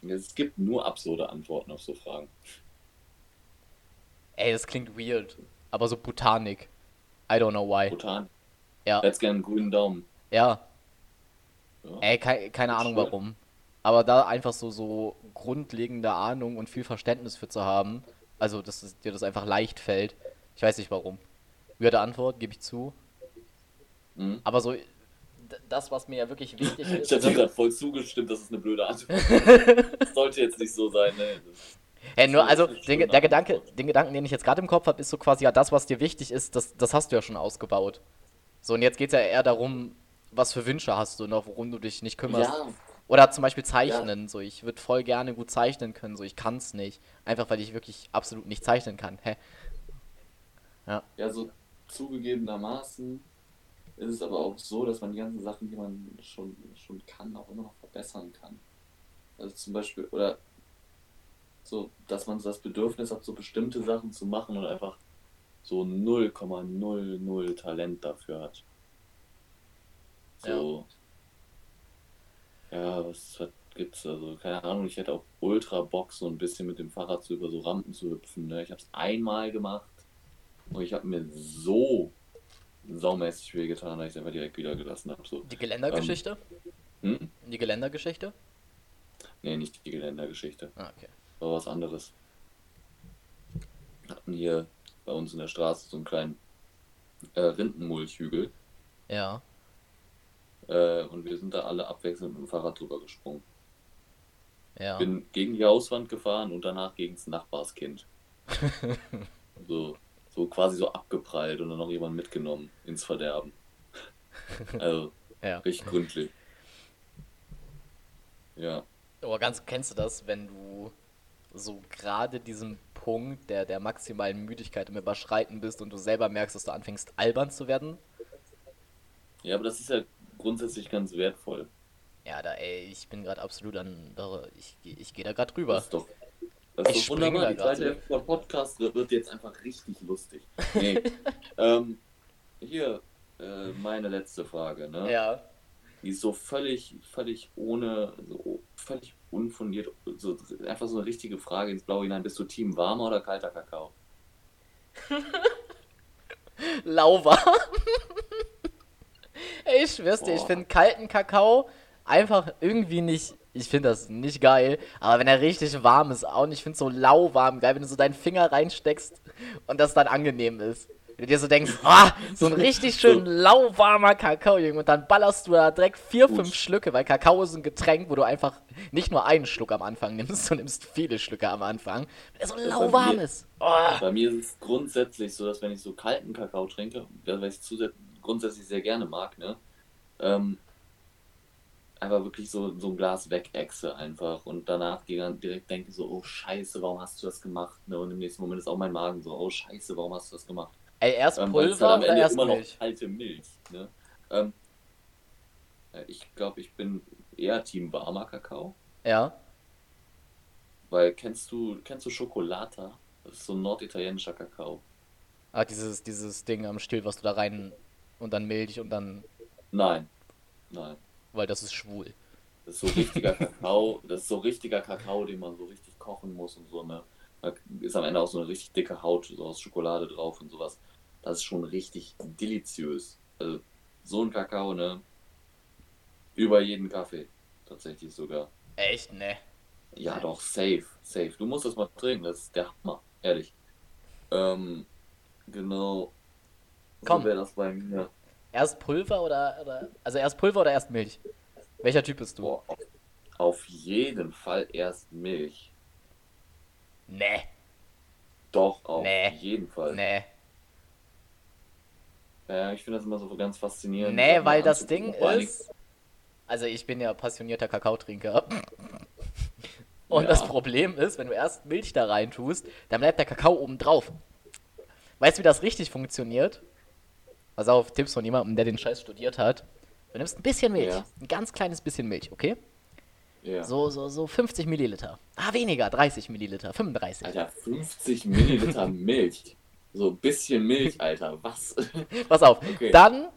B: Es gibt nur absurde Antworten auf so Fragen.
A: Ey, das klingt weird. Aber so Botanik. I don't know why.
B: Bhutan.
A: Ja.
B: Hättest gerne einen grünen Daumen.
A: Ja.
B: Ja.
A: Ey, kei keine Ahnung
B: Schön.
A: warum. Aber da einfach so, so grundlegende Ahnung und viel Verständnis für zu haben. Also, dass es dir das einfach leicht fällt. Ich weiß nicht warum. Weirde Antwort, gebe ich zu.
B: Mhm.
A: Aber so, das, was mir ja wirklich wichtig ist.
B: Ich hatte dir gerade voll zugestimmt, dass es eine blöde Antwort ist. Das sollte jetzt nicht so sein, ne? Das-
A: Hey, nur,
B: So,
A: also,
B: das ist
A: den, der Gedanke, den Gedanken, den ich jetzt gerade im Kopf habe, ist so quasi, ja, das, was dir wichtig ist, das, das hast du ja schon ausgebaut. So, und jetzt geht es ja eher darum, was für Wünsche hast du noch, worum du dich nicht kümmerst.
B: Ja,
A: Oder zum Beispiel zeichnen, so, ich würde voll gerne gut zeichnen können, so, ich kann es nicht. Einfach, weil ich wirklich absolut nicht zeichnen kann. Hä?
B: ja, so zugegebenermaßen ist es aber auch so, dass man die ganzen Sachen, die man schon, schon kann, auch immer noch verbessern kann. Also zum Beispiel, oder so, dass man so das Bedürfnis hat, so bestimmte Sachen zu machen und einfach so 0,00 Talent dafür hat. So. Ja, was, was gibt's also? Keine Ahnung, ich hätte auch ultra Bock, so ein bisschen mit dem Fahrrad so über so Rampen zu hüpfen. Ne? Ich habe es einmal gemacht und ich habe mir so saumäßig wehgetan, dass ich es einfach direkt wieder gelassen habe. So.
A: Die Geländergeschichte?
B: Hm?
A: Die Geländergeschichte?
B: Nee, nicht die Geländergeschichte.
A: Ah, okay.
B: war was anderes. Wir hatten hier bei uns in der Straße so einen kleinen äh, Rindenmulchhügel
A: Ja.
B: äh, und wir sind da alle abwechselnd mit dem Fahrrad drüber gesprungen.
A: Ja.
B: Bin gegen die Hauswand gefahren und danach gegen das Nachbarskind. so, so quasi so abgeprallt und dann noch jemand mitgenommen ins Verderben. Also
A: ja.
B: richtig gründlich. Ja.
A: Aber ganz kennst du das, wenn du so gerade diesen Punkt der, der maximalen Müdigkeit im Überschreiten bist und du selber merkst, dass du anfängst albern zu werden?
B: Ja, aber das ist ja grundsätzlich ganz wertvoll.
A: Ja, da, ey, ich bin gerade absolut an, da, ich, geh- ich gehe da gerade drüber.
B: Das ist doch, das ist
A: Ich springe
B: wunderbar. Die zweite Hälfte von Podcast wird, jetzt einfach richtig lustig. Nee. ähm, hier, äh, meine letzte Frage, ne?
A: Ja.
B: Die ist so völlig, völlig ohne, so völlig unfundiert, so einfach so eine richtige Frage ins Blaue hinein. Bist du Team warmer oder kalter Kakao?
A: Lauwarm. Ey, ich schwör's dir, ich finde kalten Kakao einfach irgendwie nicht. Ich finde das nicht geil, aber wenn er richtig warm ist, auch nicht. Ich finde so lauwarm geil, wenn du so deinen Finger reinsteckst und das dann angenehm ist. Wenn du dir so denkst, ah, so ein richtig schön lauwarmer Kakao, Junge, und dann ballerst du da direkt vier, fünf Schlücke, weil Kakao ist ein Getränk, wo du einfach nicht nur einen Schluck am Anfang nimmst, du nimmst viele Schlücke am Anfang, weil er so lauwarm ist. Oh.
B: Bei mir ist es grundsätzlich so, dass wenn ich so kalten Kakao trinke, weil ich es grundsätzlich sehr gerne mag, ne, ähm, einfach wirklich so, so ein Glas wegechse einfach und danach direkt denke so, oh scheiße, warum hast du das gemacht? Ne? Und im nächsten Moment ist auch mein Magen so, oh scheiße, warum hast du das gemacht?
A: Ey, erst
B: Ähm,
A: Pulver
B: halt am Ende
A: erst
B: immer noch
A: Milch?
B: kalte Milch. Ne? Ähm, ja, ich glaube, ich bin eher Team warmer Kakao,
A: Ja.
B: weil kennst du, kennst du Schokolata? Das ist so ein norditalienischer Kakao.
A: Ah, dieses, dieses Ding am Stiel, was du da rein und dann Milch und dann,
B: Nein, nein.
A: Weil das ist schwul.
B: Das ist so richtiger Kakao, das ist so richtiger Kakao, den man so richtig kochen muss und so, ne? Da ist am Ende auch so eine richtig dicke Haut so aus Schokolade drauf und sowas. Das ist schon richtig deliziös. Also so ein Kakao, ne? Über jeden Kaffee. Tatsächlich sogar.
A: Echt, ne?
B: Ja, doch, safe, safe. Du musst das mal trinken, das ist der Hammer, ehrlich. Ähm, genau.
A: Komm.
B: So wäre das bei mir.
A: Erst Pulver oder, oder, also erst Pulver oder erst Milch? Welcher Typ bist du?
B: Boah, auf, jeden Fall erst Milch.
A: Ne,
B: Doch, auf
A: Nee.
B: jeden Fall.
A: ne.
B: Ja, ich finde das immer so ganz faszinierend.
A: Nee, weil das. Ding ist. Also ich bin ja passionierter Kakaotrinker. Und
B: Ja.
A: das Problem ist, wenn du erst Milch da rein tust, dann bleibt der Kakao oben drauf. Weißt du, wie das richtig funktioniert? Pass auf, Tipps von jemandem, der den Scheiß studiert hat. Du nimmst ein bisschen Milch,
B: Ja.
A: ein ganz kleines bisschen Milch, okay?
B: Ja.
A: So, so, so 50 Milliliter. Ah, weniger, 30 Milliliter, 35.
B: Alter, 50 Milliliter Milch. So ein bisschen Milch, Alter. Was?
A: Pass auf,
B: Okay.
A: dann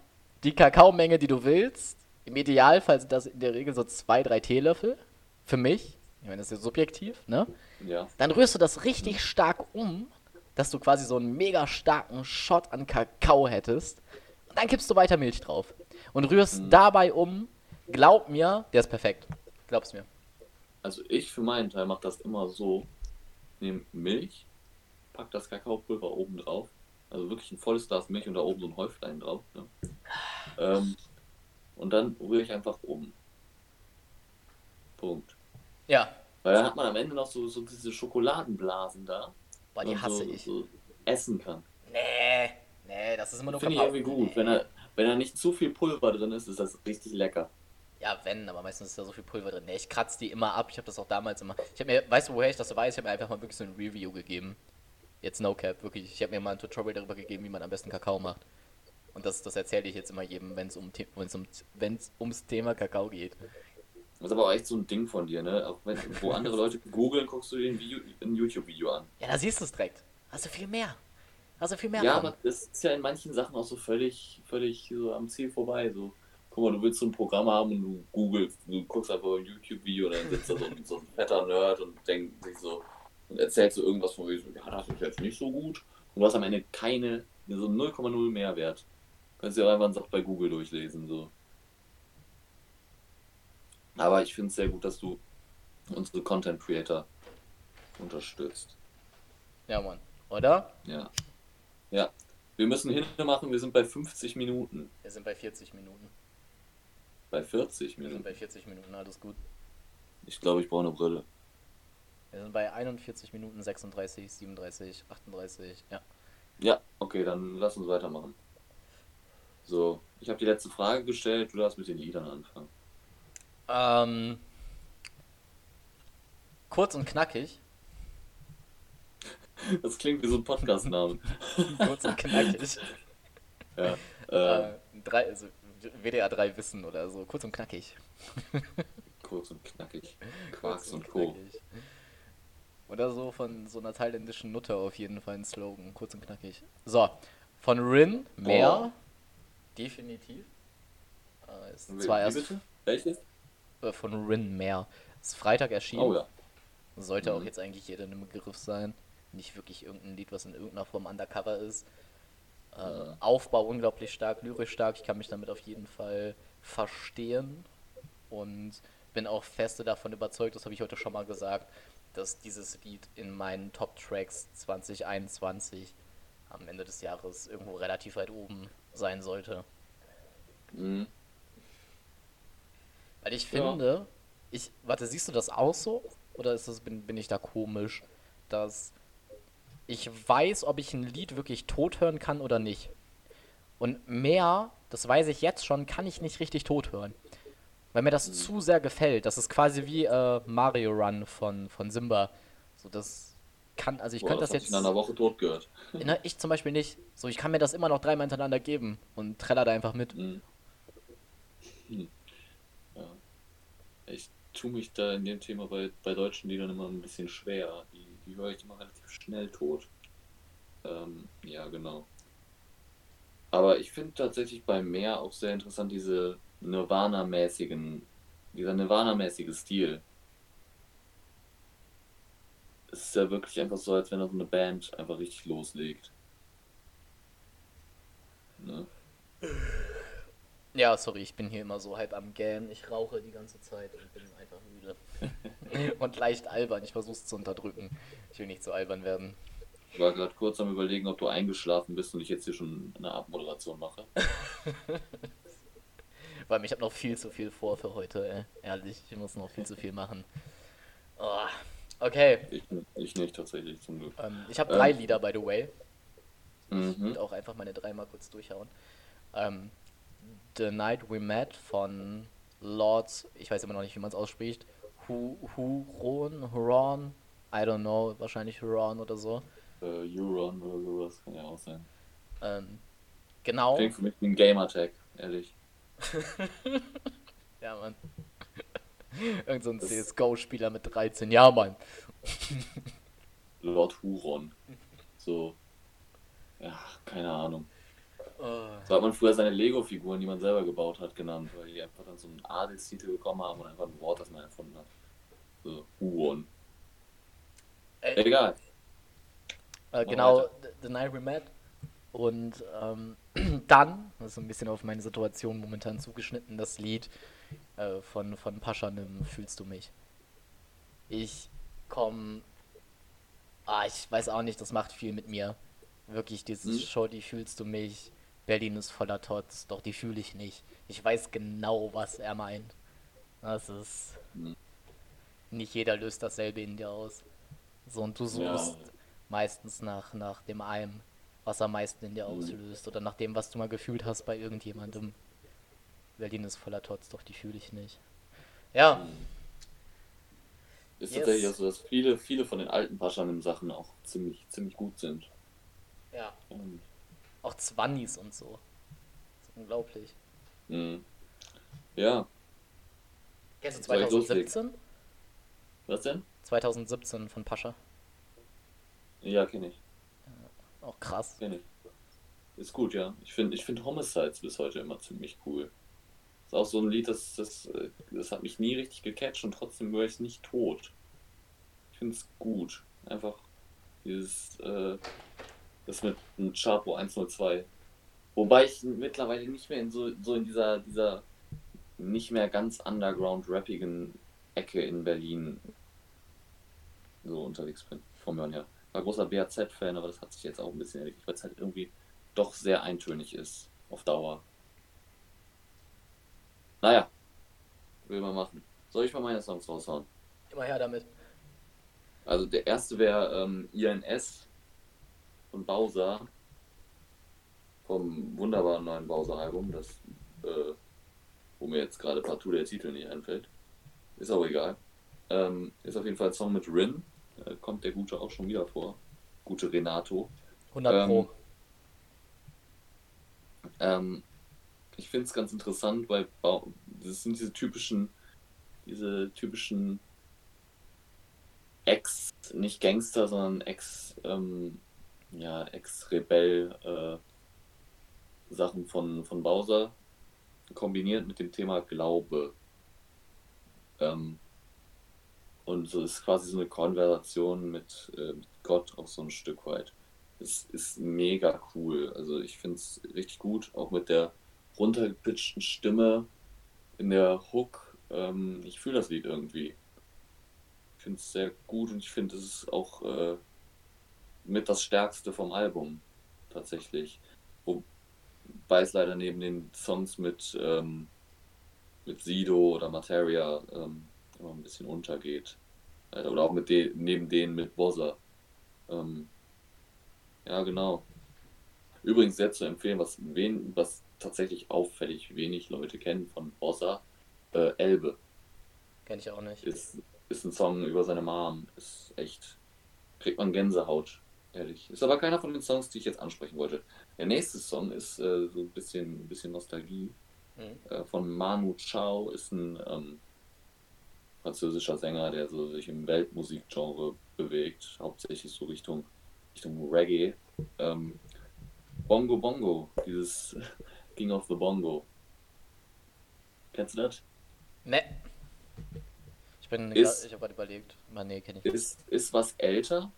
A: die Kakaomenge, die du willst. Im Idealfall sind das in der Regel so zwei, drei Teelöffel. Für mich. Ich meine, das ist ja subjektiv, ne?
B: ja.
A: Dann rührst du das richtig stark um dass du quasi so einen mega starken Shot an Kakao hättest. Und dann kippst du weiter Milch drauf. Und rührst mhm. dabei um. Glaub mir, der ist perfekt. Glaub's mir.
B: Also ich für meinen Teil mache das immer so. Nehme Milch, pack das Kakaopulver oben drauf. Also wirklich ein volles Glas Milch und da oben so ein Häuflein drauf. Ne? Ähm, und dann rühre ich einfach um. Punkt. Ja. Weil dann hat man am Ende noch so, so diese Schokoladenblasen da. Boah, die hasse so, ich. So essen kann.
A: Nee, nee, das ist immer nur
B: Finde ich irgendwie gut. Nee. Wenn, er, wenn da nicht zu viel Pulver drin ist, ist das richtig lecker.
A: Ja, wenn, aber meistens ist da so viel Pulver drin. Nee, ich kratze die immer ab. Ich habe das auch damals immer. Ich habe mir, weißt du, woher ich das so weiß? Ich habe mir einfach mal wirklich so ein Review gegeben. Jetzt no cap, wirklich. Ich habe mir mal ein Tutorial darüber gegeben, wie man am besten Kakao macht. Und das, das erzähle ich jetzt immer jedem, wenn es um, um, ums Thema Kakao geht.
B: Das ist aber auch echt so ein Ding von dir, ne? Auch wenn, wo andere Leute googeln, guckst du dir ein, YouTube-Video an.
A: Ja, da siehst du es direkt. Also viel mehr. Also viel mehr.
B: Ja, aber das ist ja in manchen Sachen auch so völlig, völlig so am Ziel vorbei. So, guck mal, du willst so ein Programm haben und du googelst, du guckst einfach ein YouTube-Video und dann sitzt da so ein, so ein fetter Nerd und denkt sich so und erzählt so irgendwas von mir, so, ja, das ist jetzt nicht so gut. Und du hast am Ende keine, so 0,0 Mehrwert. Kannst du ja einfach einen bei Google durchlesen, so. Aber ich finde es sehr gut, dass du unsere Content Creator unterstützt.
A: Ja, Mann. Oder?
B: Ja. Ja. Wir müssen hinmachen, wir sind bei 50 Minuten.
A: Wir sind bei 40 Minuten.
B: Bei 40
A: Minuten? Wir sind bei 40 Minuten, alles gut.
B: Ich glaube, ich brauche eine Brille.
A: Wir sind bei 41 Minuten 36, 37, 38, ja.
B: Ja, okay, dann lass uns weitermachen. So, ich habe die letzte Frage gestellt, du darfst mit den Liedern anfangen.
A: Ähm, kurz und knackig.
B: Das klingt wie so ein Podcast-Name. kurz und knackig.
A: Ja. Äh, äh, drei, also WDR 3 Wissen oder so. Kurz und knackig.
B: kurz und knackig. Quarks und, und Co.
A: Oder so von so einer thailändischen Nutte auf jeden Fall ein Slogan. Kurz und knackig. So. Von Rin, mehr. Oh. Definitiv. Äh, ist zwar erst. Welches? Von Rin Mehr. Ist Freitag erschienen. Oh ja. Sollte mhm. auch jetzt eigentlich jeder im Begriff sein. Nicht wirklich irgendein Lied, was in irgendeiner Form undercover ist. Äh, mhm. Aufbau unglaublich stark, lyrisch stark. Ich kann mich damit auf jeden Fall verstehen. Und bin auch feste davon überzeugt, das habe ich heute schon mal gesagt, dass dieses Lied in meinen Top Tracks 2021 am Ende des Jahres irgendwo relativ weit oben sein sollte. Mhm. Weil ich finde, ja. ich, warte, siehst du das auch so? Oder ist das, bin, bin ich da komisch, dass ich weiß, ob ich ein Lied wirklich tot hören kann oder nicht. Und mehr, das weiß ich jetzt schon, kann ich nicht richtig tot hören. Weil mir das mhm. zu sehr gefällt. Das ist quasi wie äh, Mario Run von, von Simba. So, das kann, also ich Boah, könnte das, das jetzt.
B: in einer Woche tot gehört.
A: Na, ich zum Beispiel nicht. So, ich kann mir das immer noch dreimal hintereinander geben und treller da einfach mit. Mhm.
B: Hm ich tue mich da in dem Thema bei, bei deutschen Liedern immer ein bisschen schwer. Die, die höre ich immer relativ schnell tot. Ähm, ja, genau. Aber ich finde tatsächlich bei Meer auch sehr interessant diese Nirvana-mäßigen, dieser Nirvana-mäßige Stil. Es ist ja wirklich einfach so, als wenn da so eine Band einfach richtig loslegt. Ne?
A: Ja, sorry, ich bin hier immer so halb am Gähnen. Ich rauche die ganze Zeit und bin einfach müde. und leicht albern. Ich versuche es zu unterdrücken. Ich will nicht so albern werden.
B: Ich war gerade kurz am überlegen, ob du eingeschlafen bist und ich jetzt hier schon eine Abmoderation mache.
A: Weil ich habe noch viel zu viel vor für heute, ey. ehrlich. Ich muss noch viel zu viel machen. Oh. Okay.
B: Ich, ich, nicht tatsächlich, zum Glück.
A: Ähm, ich habe drei ähm. Lieder, by the way. Ich mhm. würde auch einfach meine drei mal kurz durchhauen. Ähm, The Night We Met von Lord, ich weiß immer noch nicht, wie man es ausspricht, Hu Huron, Huron, I don't know, wahrscheinlich Huron oder so.
B: Uh, Huron oder sowas, kann ja auch sein.
A: Ähm, genau.
B: Klingt für mich wie ein Gamertag, ehrlich.
A: ja, Mann. Irgend so ein CSGO-Spieler mit 13, ja, Mann.
B: Lord Huron. So. Ja, keine Ahnung. Oh. So hat man früher seine Lego-Figuren, die man selber gebaut hat, genannt, weil die einfach dann so einen Adelstitel bekommen haben und einfach ein Wort, das man erfunden hat. So, Huon. Egal.
A: Äh, genau, The Night We Met. Und ähm, dann, das ist ein bisschen auf meine Situation momentan zugeschnitten, das Lied äh, von, von Paschanim, Fühlst du mich? Ich komme. Ah, ich weiß auch nicht, das macht viel mit mir. Wirklich, dieses hm? Die fühlst du mich. Berlin ist voller Tots, doch die fühle ich nicht. Ich weiß genau, was er meint. Das ist. Nicht jeder löst dasselbe in dir aus. So, und du suchst ja. meistens nach, nach dem einen, was am meisten in dir hm. auslöst. Oder nach dem, was du mal gefühlt hast bei irgendjemandem. Berlin ist voller Tots, doch die fühle ich nicht. Ja. Hm.
B: Ist yes. tatsächlich auch so, dass viele, viele von den alten Paschanim-Sachen auch ziemlich, ziemlich gut sind.
A: Ja. Um. Auch Zwannis und so. Unglaublich.
B: Mhm. Ja.
A: Kennst du 2017?
B: Was denn?
A: 2017 von Pascha.
B: Ja, kenne ich.
A: Ja, auch krass.
B: Kenne ich. Ist gut, ja. Ich finde ich find Homicides bis heute immer ziemlich cool. Ist auch so ein Lied, das, das, das hat mich nie richtig gecatcht und trotzdem höre ich es nicht tot. Ich finde es gut. Einfach dieses, äh, das mit einem Chapo 102. Wobei ich mittlerweile nicht mehr in so, so in dieser, dieser nicht mehr ganz underground-rappigen Ecke in Berlin so unterwegs bin, vom Hören her. War großer BAZ-Fan, aber das hat sich jetzt auch ein bisschen erledigt, weil es halt irgendwie doch sehr eintönig ist auf Dauer. Naja, will man machen. Soll ich mal meine Songs raushauen?
A: Immer her damit.
B: Also der erste wäre ähm, INS von Bowser. Vom wunderbaren neuen Bowser-Album, das äh, wo mir jetzt gerade partout der Titel nicht einfällt. Ist auch egal. Ähm, ist auf jeden Fall ein Song mit Rin. Äh, kommt der Gute auch schon wieder vor. Gute Renato. 100 Pro. Ähm, ähm, ich finde es ganz interessant, weil das sind diese typischen, diese typischen Ex, nicht Gangster, sondern Ex, ähm, ja, Ex-Rebell äh, Sachen von, von Bowser, kombiniert mit dem Thema Glaube. Ähm, und so ist quasi so eine Konversation mit, äh, mit Gott auch so ein Stück weit. Es ist mega cool. Also ich finde es richtig gut, auch mit der runtergepitchten Stimme in der Hook. Ähm, ich fühle das Lied irgendwie. Ich finde es sehr gut und ich finde, es ist auch äh, mit das Stärkste vom Album tatsächlich. Wobei es leider neben den Songs mit, ähm, mit Sido oder Materia ähm, immer ein bisschen untergeht. Äh, oder auch mit de neben denen mit Bozza. Ähm, ja, genau. Übrigens sehr zu empfehlen, was, wen, was tatsächlich auffällig wenig Leute kennen von Bossa, äh, Elbe.
A: Kenn ich auch nicht.
B: Ist, ist ein Song über seine Mom. Ist echt. Kriegt man Gänsehaut, ehrlich. Ist aber keiner von den Songs, die ich jetzt ansprechen wollte. Der nächste Song ist äh, so ein bisschen, ein bisschen Nostalgie. Mhm. Äh, von Manu Chao ist ein ähm, französischer Sänger, der so sich im Weltmusikgenre bewegt, hauptsächlich so Richtung, Richtung Reggae. Ähm, Bongo Bongo, dieses King of the Bongo. Kennst du das?
A: Ne. Ich bin ist, ich habe gerade überlegt. Man, nee, kenne ich
B: nicht. Ist, ist was älter.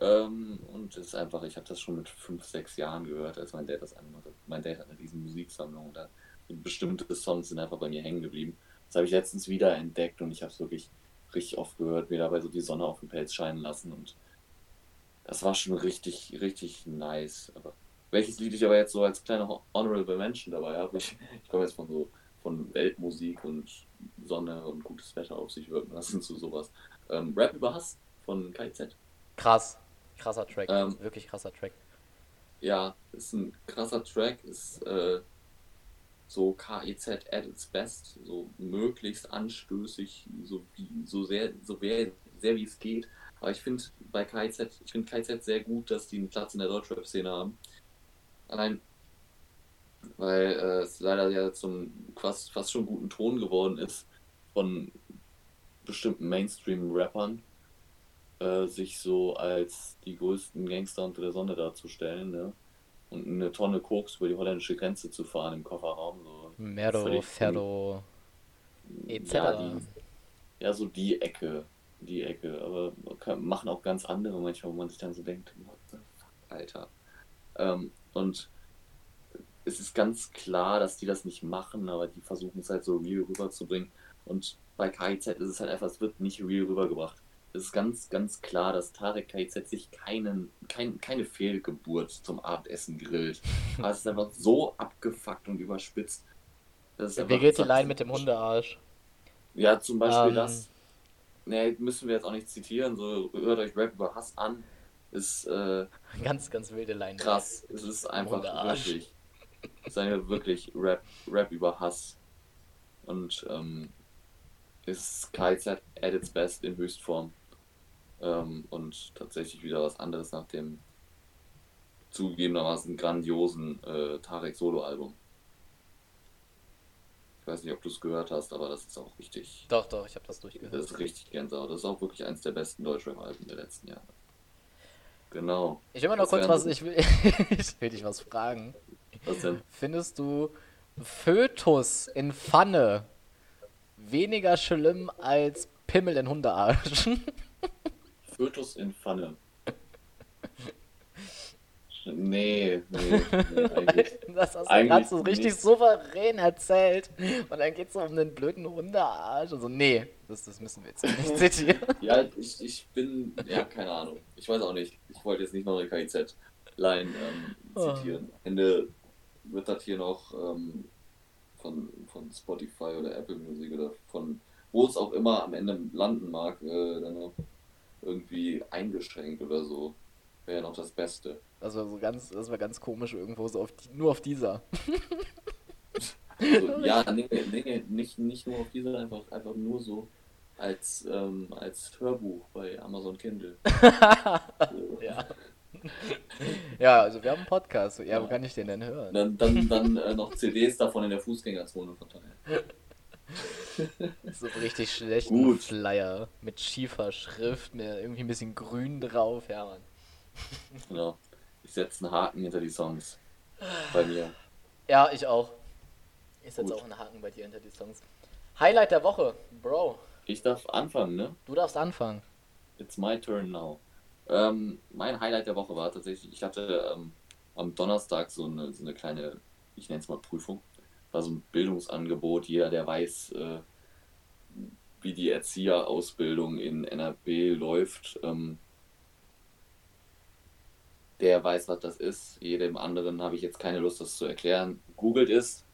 B: Ähm, und ist einfach, ich habe das schon mit 5, 6 Jahren gehört, als mein Dad das angemacht hat. Mein Dad hat eine riesen Musiksammlung und da bestimmte Songs sind einfach bei mir hängen geblieben. Das habe ich letztens wieder entdeckt und ich habe es wirklich richtig oft gehört, mir dabei so die Sonne auf den Pelz scheinen lassen und das war schon richtig, richtig nice. Aber welches Lied ich aber jetzt so als kleiner Honorable Mention dabei habe, ich, ich komme jetzt von so von Weltmusik und Sonne und gutes Wetter auf sich wirken lassen zu sowas. Ähm, Rap über Hass von KZ.
A: Krass, krasser Track, ähm, wirklich krasser Track.
B: Ja, ist ein krasser Track, ist äh, so KIZ at its best, so möglichst anstößig, so, wie, so sehr, so sehr, sehr wie es geht. Aber ich finde bei KIZ, ich finde KIZ sehr gut, dass die einen Platz in der Deutschrap-Szene haben. Allein, weil äh, es leider ja zum fast, fast schon guten Ton geworden ist, von bestimmten Mainstream-Rappern äh, sich so als die größten Gangster unter der Sonne darzustellen. Ne? und eine Tonne Koks über die holländische Grenze zu fahren im Kofferraum. So
A: Merdo, Ferdo,
B: etc. Ja, die, ja, so die Ecke. die Ecke, aber kann, machen auch ganz andere manchmal, wo man sich dann so denkt, what the fuck, Alter. Ähm, und es ist ganz klar, dass die das nicht machen, aber die versuchen es halt so real rüberzubringen. Und bei KIZ ist es halt einfach, es wird nicht real rübergebracht. Ist ganz, ganz klar, dass Tarek KIZ sich keinen, kein, keine Fehlgeburt zum Abendessen grillt. Aber es ist einfach so abgefuckt und überspitzt.
A: Wie geht die Line mit dem Hundearsch?
B: Ja, zum Beispiel um, ähm. das. Ne, müssen wir jetzt auch nicht zitieren, so hört euch Rap über Hass an. Ist äh,
A: ganz, ganz wilde Line.
B: Krass. Es ist einfach wirklich. Es ist einfach wirklich Rap, Rap über Hass. Und ähm, ist KZ at its best in Höchstform. Ähm, und tatsächlich wieder was anderes nach dem zugegebenermaßen grandiosen äh, Tarek Solo-Album. Ich weiß nicht, ob du es gehört hast, aber das ist auch richtig.
A: Doch, doch, ich habe das durchgehört.
B: Das ist richtig Gänsehaut. Das ist auch wirklich eines der besten Deutschrap-Alben der letzten Jahre. Genau.
A: Ich will mal noch kurz was, ich will, ich will dich was fragen.
B: Was denn?
A: Findest du Fötus in Pfanne weniger schlimm als Pimmel in Hundearsch?
B: Fötus in Pfanne. Nee, nee, nee.
A: Das hast du gerade so richtig nicht. souverän erzählt. Und dann geht es um den blöden Hundearsch. Also, nee, das, das müssen wir jetzt nicht zitieren.
B: ja, ich, ich bin, ja, keine Ahnung. Ich weiß auch nicht. Ich wollte jetzt nicht noch eine KIZ-Line ähm, oh. zitieren. Oh. Ende wird das hier noch ähm, von, von Spotify oder Apple Music oder von wo es auch immer am Ende landen mag, äh, dann noch irgendwie eingeschränkt oder so. Wäre ja noch das Beste.
A: Das war so ganz, das war ganz komisch irgendwo, so auf die, nur auf dieser.
B: also, ja, nee, nee, nicht, nicht nur auf dieser, einfach, einfach nur so als, ähm, als Hörbuch bei Amazon Kindle.
A: ja. ja, also wir haben einen Podcast. Ja, wo kann ich den denn hören?
B: Dann, dann, dann äh, noch CDs davon in der Fußgängerzone verteilen.
A: so richtig schlechten Gut. Flyer mit schiefer Schrift, mit irgendwie ein bisschen grün drauf. Ja, Mann.
B: Genau. Ich setze einen Haken hinter die Songs. Bei mir.
A: Ja, ich auch. Ich setze auch einen Haken bei dir hinter die Songs. Highlight der Woche, Bro.
B: Ich darf anfangen, ne?
A: Du darfst anfangen.
B: It's my turn now. Ähm, mein Highlight der Woche war tatsächlich, ich hatte ähm, am Donnerstag so eine, so eine kleine, ich nenne es mal Prüfung. War so ein Bildungsangebot. Jeder, der weiß, äh, wie die Erzieherausbildung in NRB läuft, ähm, der weiß, was das ist. Jedem anderen habe ich jetzt keine Lust, das zu erklären. Googelt ist,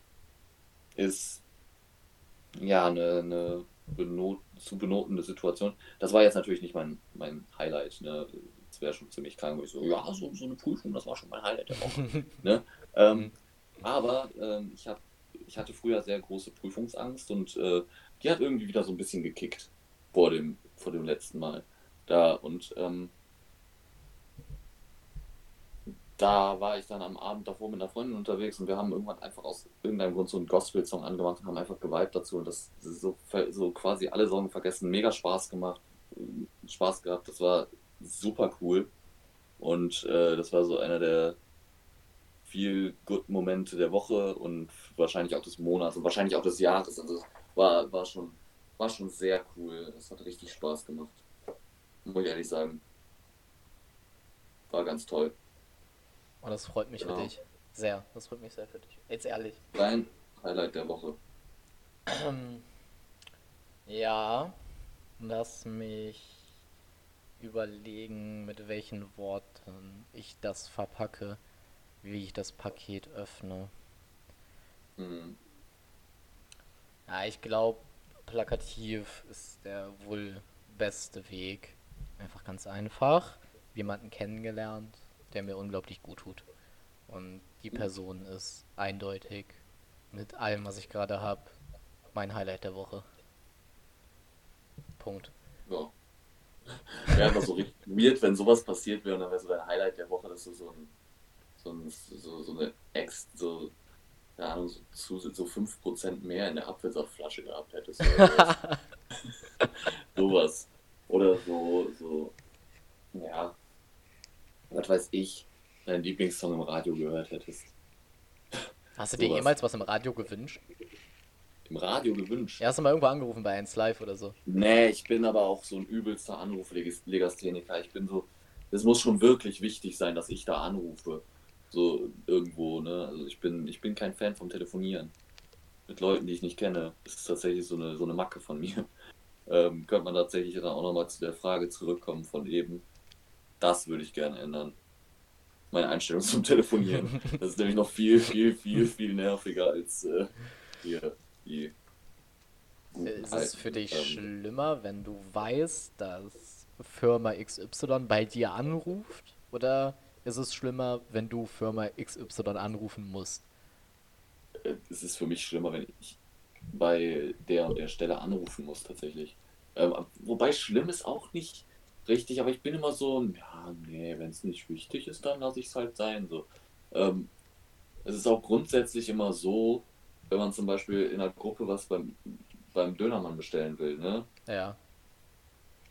B: ist ja eine, eine benot zu benotende Situation. Das war jetzt natürlich nicht mein, mein Highlight. Ne? Das wäre schon ziemlich krank, wo ich so, ja, so, so eine Prüfung, das war schon mein Highlight der Woche. ne? ähm, aber ähm, ich, hab, ich hatte früher sehr große Prüfungsangst und äh, die hat irgendwie wieder so ein bisschen gekickt vor dem, vor dem letzten Mal. Da und ähm, da war ich dann am Abend davor mit einer Freundin unterwegs und wir haben irgendwann einfach aus irgendeinem Grund so einen Gospel-Song angemacht und haben einfach geweibt dazu und das, so, so quasi alle Sorgen vergessen. Mega Spaß gemacht, Spaß gehabt, das war super cool und äh, das war so einer der viel good Momente der Woche und wahrscheinlich auch des Monats und wahrscheinlich auch des Jahres. Also war, war schon war schon sehr cool. Es hat richtig Spaß gemacht. Muss ich ehrlich sagen. War ganz toll.
A: Und oh, das freut mich genau. für dich. Sehr. Das freut mich sehr für dich. Jetzt ehrlich.
B: Dein Highlight der Woche.
A: ja. Lass mich überlegen, mit welchen Worten ich das verpacke, wie ich das Paket öffne. Mhm. Ja, ich glaube, plakativ ist der wohl beste Weg. Einfach ganz einfach. Jemanden kennengelernt, der mir unglaublich gut tut. Und die Person ist eindeutig mit allem, was ich gerade habe, mein Highlight der Woche. Punkt.
B: Ja. Wäre einfach so richtig weird, wenn sowas passiert wäre und dann wäre so dein Highlight der Woche, dass du so, ein, so, ein, so, so eine Ex, so, keine Ahnung, so, so 5% mehr in der Apfelsaftflasche gehabt hättest. Oder sowas. Oder so, so, ja, was weiß ich, deinen Lieblingssong im Radio gehört hättest.
A: Hast du dir jemals was im Radio gewünscht?
B: im Radio gewünscht.
A: Ja, hast du mal irgendwo angerufen bei 1 Live oder so?
B: Nee, ich bin aber auch so ein übelster Anruflegastheniker. Ich bin so, es muss schon wirklich wichtig sein, dass ich da anrufe. So irgendwo, ne? Also ich bin, ich bin kein Fan vom Telefonieren. Mit Leuten, die ich nicht kenne. Das ist tatsächlich so eine, so eine Macke von mir. Ähm, könnte man tatsächlich dann auch nochmal zu der Frage zurückkommen von eben. Das würde ich gerne ändern. Meine Einstellung zum Telefonieren. Das ist nämlich noch viel, viel, viel, viel nerviger als äh, hier die.
A: Ist es für dich ähm, schlimmer, wenn du weißt, dass Firma XY bei dir anruft? Oder ist es schlimmer, wenn du Firma XY anrufen musst?
B: Äh, es ist für mich schlimmer, wenn ich bei der und der Stelle anrufen muss, tatsächlich. Ähm, wobei schlimm ist auch nicht richtig, aber ich bin immer so, ja, nee, wenn es nicht wichtig ist, dann lasse ich es halt sein. So. Ähm, es ist auch grundsätzlich immer so, wenn man zum Beispiel in einer Gruppe was beim, beim Dönermann bestellen will, ne?
A: Ja.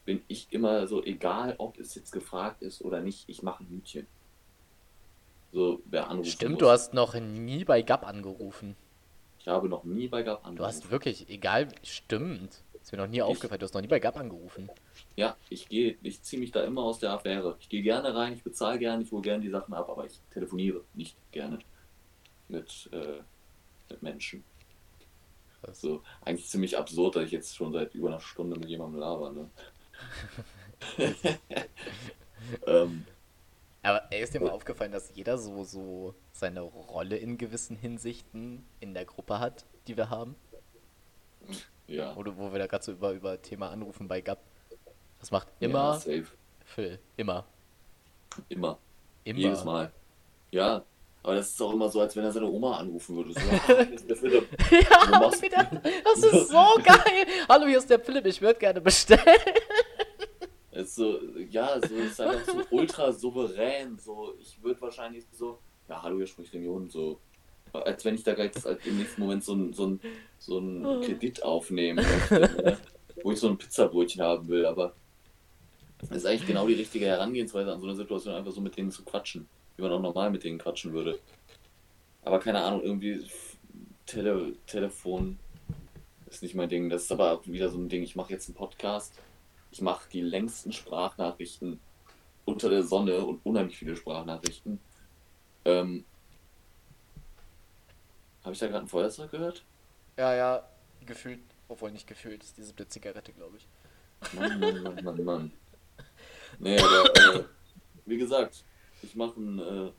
B: Bin ich immer so, egal ob es jetzt gefragt ist oder nicht, ich mache ein Hütchen. So, wer
A: anruft. Stimmt, muss. du hast noch nie bei Gap angerufen.
B: Ich habe noch nie bei Gap
A: angerufen. Du hast wirklich, egal, stimmt. Ist mir noch nie ich, aufgefallen, du hast noch nie bei Gap angerufen.
B: Ja, ich gehe, ich ziehe mich da immer aus der Affäre. Ich gehe gerne rein, ich bezahle gerne, ich hole gerne die Sachen ab, aber ich telefoniere nicht gerne mit, äh, mit Menschen. Also eigentlich ziemlich absurd, dass ich jetzt schon seit über einer Stunde mit jemandem laber, ne?
A: ähm, aber ist dir mal aufgefallen, dass jeder so, so seine Rolle in gewissen Hinsichten in der Gruppe hat, die wir haben?
B: Ja.
A: Oder wo wir da gerade so über, über Thema Anrufen bei Gap. Das macht immer ja, Phil. Immer.
B: Immer. Immer. Jedes Mal. Ja, aber das ist auch immer so, als wenn er seine Oma anrufen würde. So,
A: ja, wieder, das ist so geil. Hallo, hier ist der Philipp, ich würde gerne bestellen.
B: ist so, ja, so ist einfach so ultra souverän. So, ich würde wahrscheinlich so, ja, hallo, hier spricht Region, so. Als wenn ich da gleich im nächsten Moment so ein, so ein, so ein Kredit aufnehmen möchte, ne? wo ich so ein Pizzabrötchen haben will, aber das ist eigentlich genau die richtige Herangehensweise an so eine Situation, einfach so mit denen zu quatschen, wie man auch normal mit denen quatschen würde. Aber keine Ahnung, irgendwie Tele Telefon ist nicht mein Ding. Das ist aber wieder so ein Ding. Ich mache jetzt einen Podcast ich mache die längsten Sprachnachrichten unter der Sonne und unheimlich viele Sprachnachrichten. Ähm, Habe ich da gerade ein Feuerzeug gehört?
A: Ja, ja, gefühlt, obwohl nicht gefühlt, ist diese Zigarette, glaube ich.
B: Mann, Mann, Mann, Mann, Mann. Nee, aber, äh, wie gesagt, ich mache einen, äh,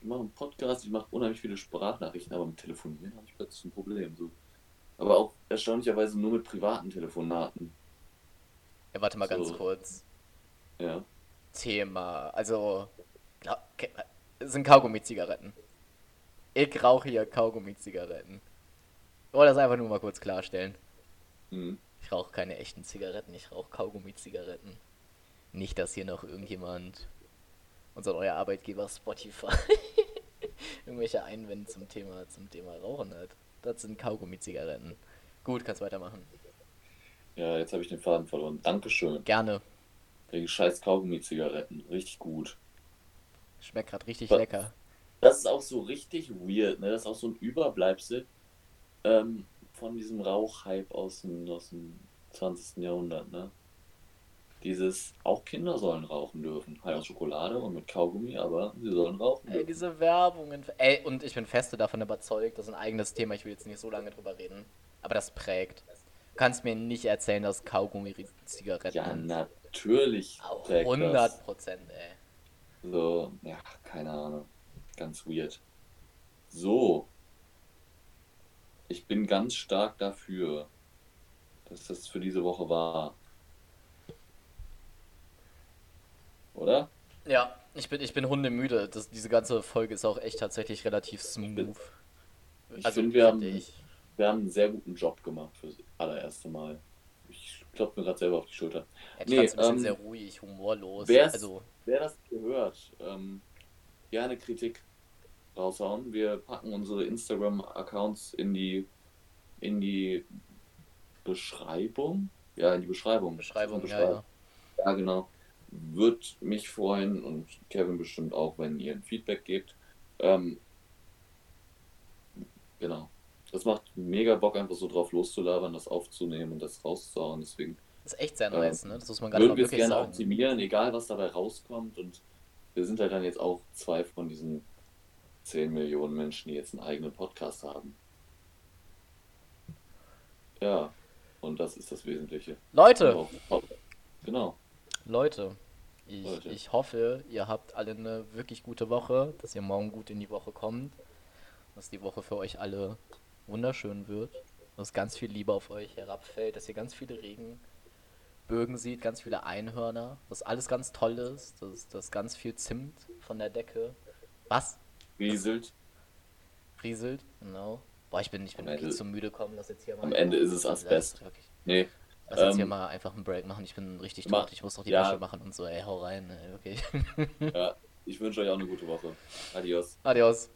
B: ich mache einen Podcast, ich mache unheimlich viele Sprachnachrichten, aber mit Telefonieren habe ich plötzlich ein Problem. So. Aber auch erstaunlicherweise nur mit privaten Telefonaten.
A: Ja, warte mal so. ganz kurz.
B: Ja.
A: Thema, also, okay, sind Kaugummi-Zigaretten. Ich rauche hier Kaugummi-Zigaretten. Ich wollte das einfach nur mal kurz klarstellen. Mhm. Ich rauche keine echten Zigaretten, ich rauche Kaugummi-Zigaretten. Nicht, dass hier noch irgendjemand, unser neuer Arbeitgeber Spotify, irgendwelche Einwände zum Thema, zum Thema Rauchen hat. Das sind Kaugummi-Zigaretten. Gut, kannst weitermachen.
B: Ja, jetzt habe ich den Faden verloren. Dankeschön.
A: Gerne.
B: Wegen scheiß Kaugummi-Zigaretten. Richtig gut.
A: Schmeckt gerade richtig das, lecker.
B: Das ist auch so richtig weird, ne? Das ist auch so ein Überbleibsel ähm, von diesem Rauchhype aus dem, aus dem 20. Jahrhundert, ne? Dieses, auch Kinder sollen rauchen dürfen. Halt aus Schokolade und mit Kaugummi, aber sie sollen rauchen
A: dürfen. Ey, diese Werbungen. Ey, und ich bin feste davon überzeugt, das ist ein eigenes Thema, ich will jetzt nicht so lange drüber reden. Aber das prägt kannst mir nicht erzählen, dass Kaugummi-Zigaretten.
B: Ja, natürlich.
A: Auch 100 Prozent, ey.
B: So, ja, keine Ahnung. Ganz weird. So. Ich bin ganz stark dafür, dass das für diese Woche war. Oder?
A: Ja, ich bin, ich bin hundemüde. Das, diese ganze Folge ist auch echt tatsächlich relativ smooth.
B: Ich also, finde, wir haben. Ich wir haben einen sehr guten Job gemacht fürs allererste Mal. Ich klopfe mir gerade selber auf die Schulter.
A: Ja, nee, ein ähm, sehr ruhig, humorlos.
B: Also... Wer das gehört, ähm, gerne Kritik raushauen. Wir packen unsere Instagram-Accounts in die in die Beschreibung. Ja, in die Beschreibung.
A: Beschreibung, Beschreibung. Ja,
B: ja. ja, genau. Würde mich freuen und Kevin bestimmt auch, wenn ihr ein Feedback gebt. Ähm, genau. das macht mega Bock, einfach so drauf loszulabern, das aufzunehmen und das rauszuhauen. Deswegen.
A: Das ist echt sehr
B: ähm,
A: nice, ne? Das muss man mal
B: es
A: wirklich
B: gerne
A: sagen.
B: optimieren, egal was dabei rauskommt. Und wir sind halt dann jetzt auch zwei von diesen 10 Millionen Menschen, die jetzt einen eigenen Podcast haben. Ja, und das ist das Wesentliche.
A: Leute,
B: Auch- auch- Genau.
A: Leute, ich,
B: Leute.
A: ich hoffe, ihr habt alle eine wirklich gute Woche, dass ihr morgen gut in die Woche kommt, dass die Woche für euch alle wunderschön wird, dass ganz viel Liebe auf euch herabfällt, dass ihr ganz viele Regenbögen seht, ganz viele Einhörner, dass alles ganz toll ist, dass, dass ganz viel Zimt von der Decke. Was?
B: Rieselt.
A: Rieselt? Genau. Boah, ich bin, ich bin
B: Am
A: wirklich
B: Ende-
A: zu müde gekommen, dass jetzt hier mal.
B: am Ende ist es Asbest.
A: Wirklich.
B: Nee.
A: Lass jetzt hier
B: Ähm,
A: mal einfach einen Break machen. Ich bin richtig
B: mach-
A: tot. Ich muss noch die
B: ja.
A: Wäsche machen und so. Ey, hau rein. Ey, okay.
B: Ja, ich wünsche euch auch eine gute Woche. Adios.
A: Adios.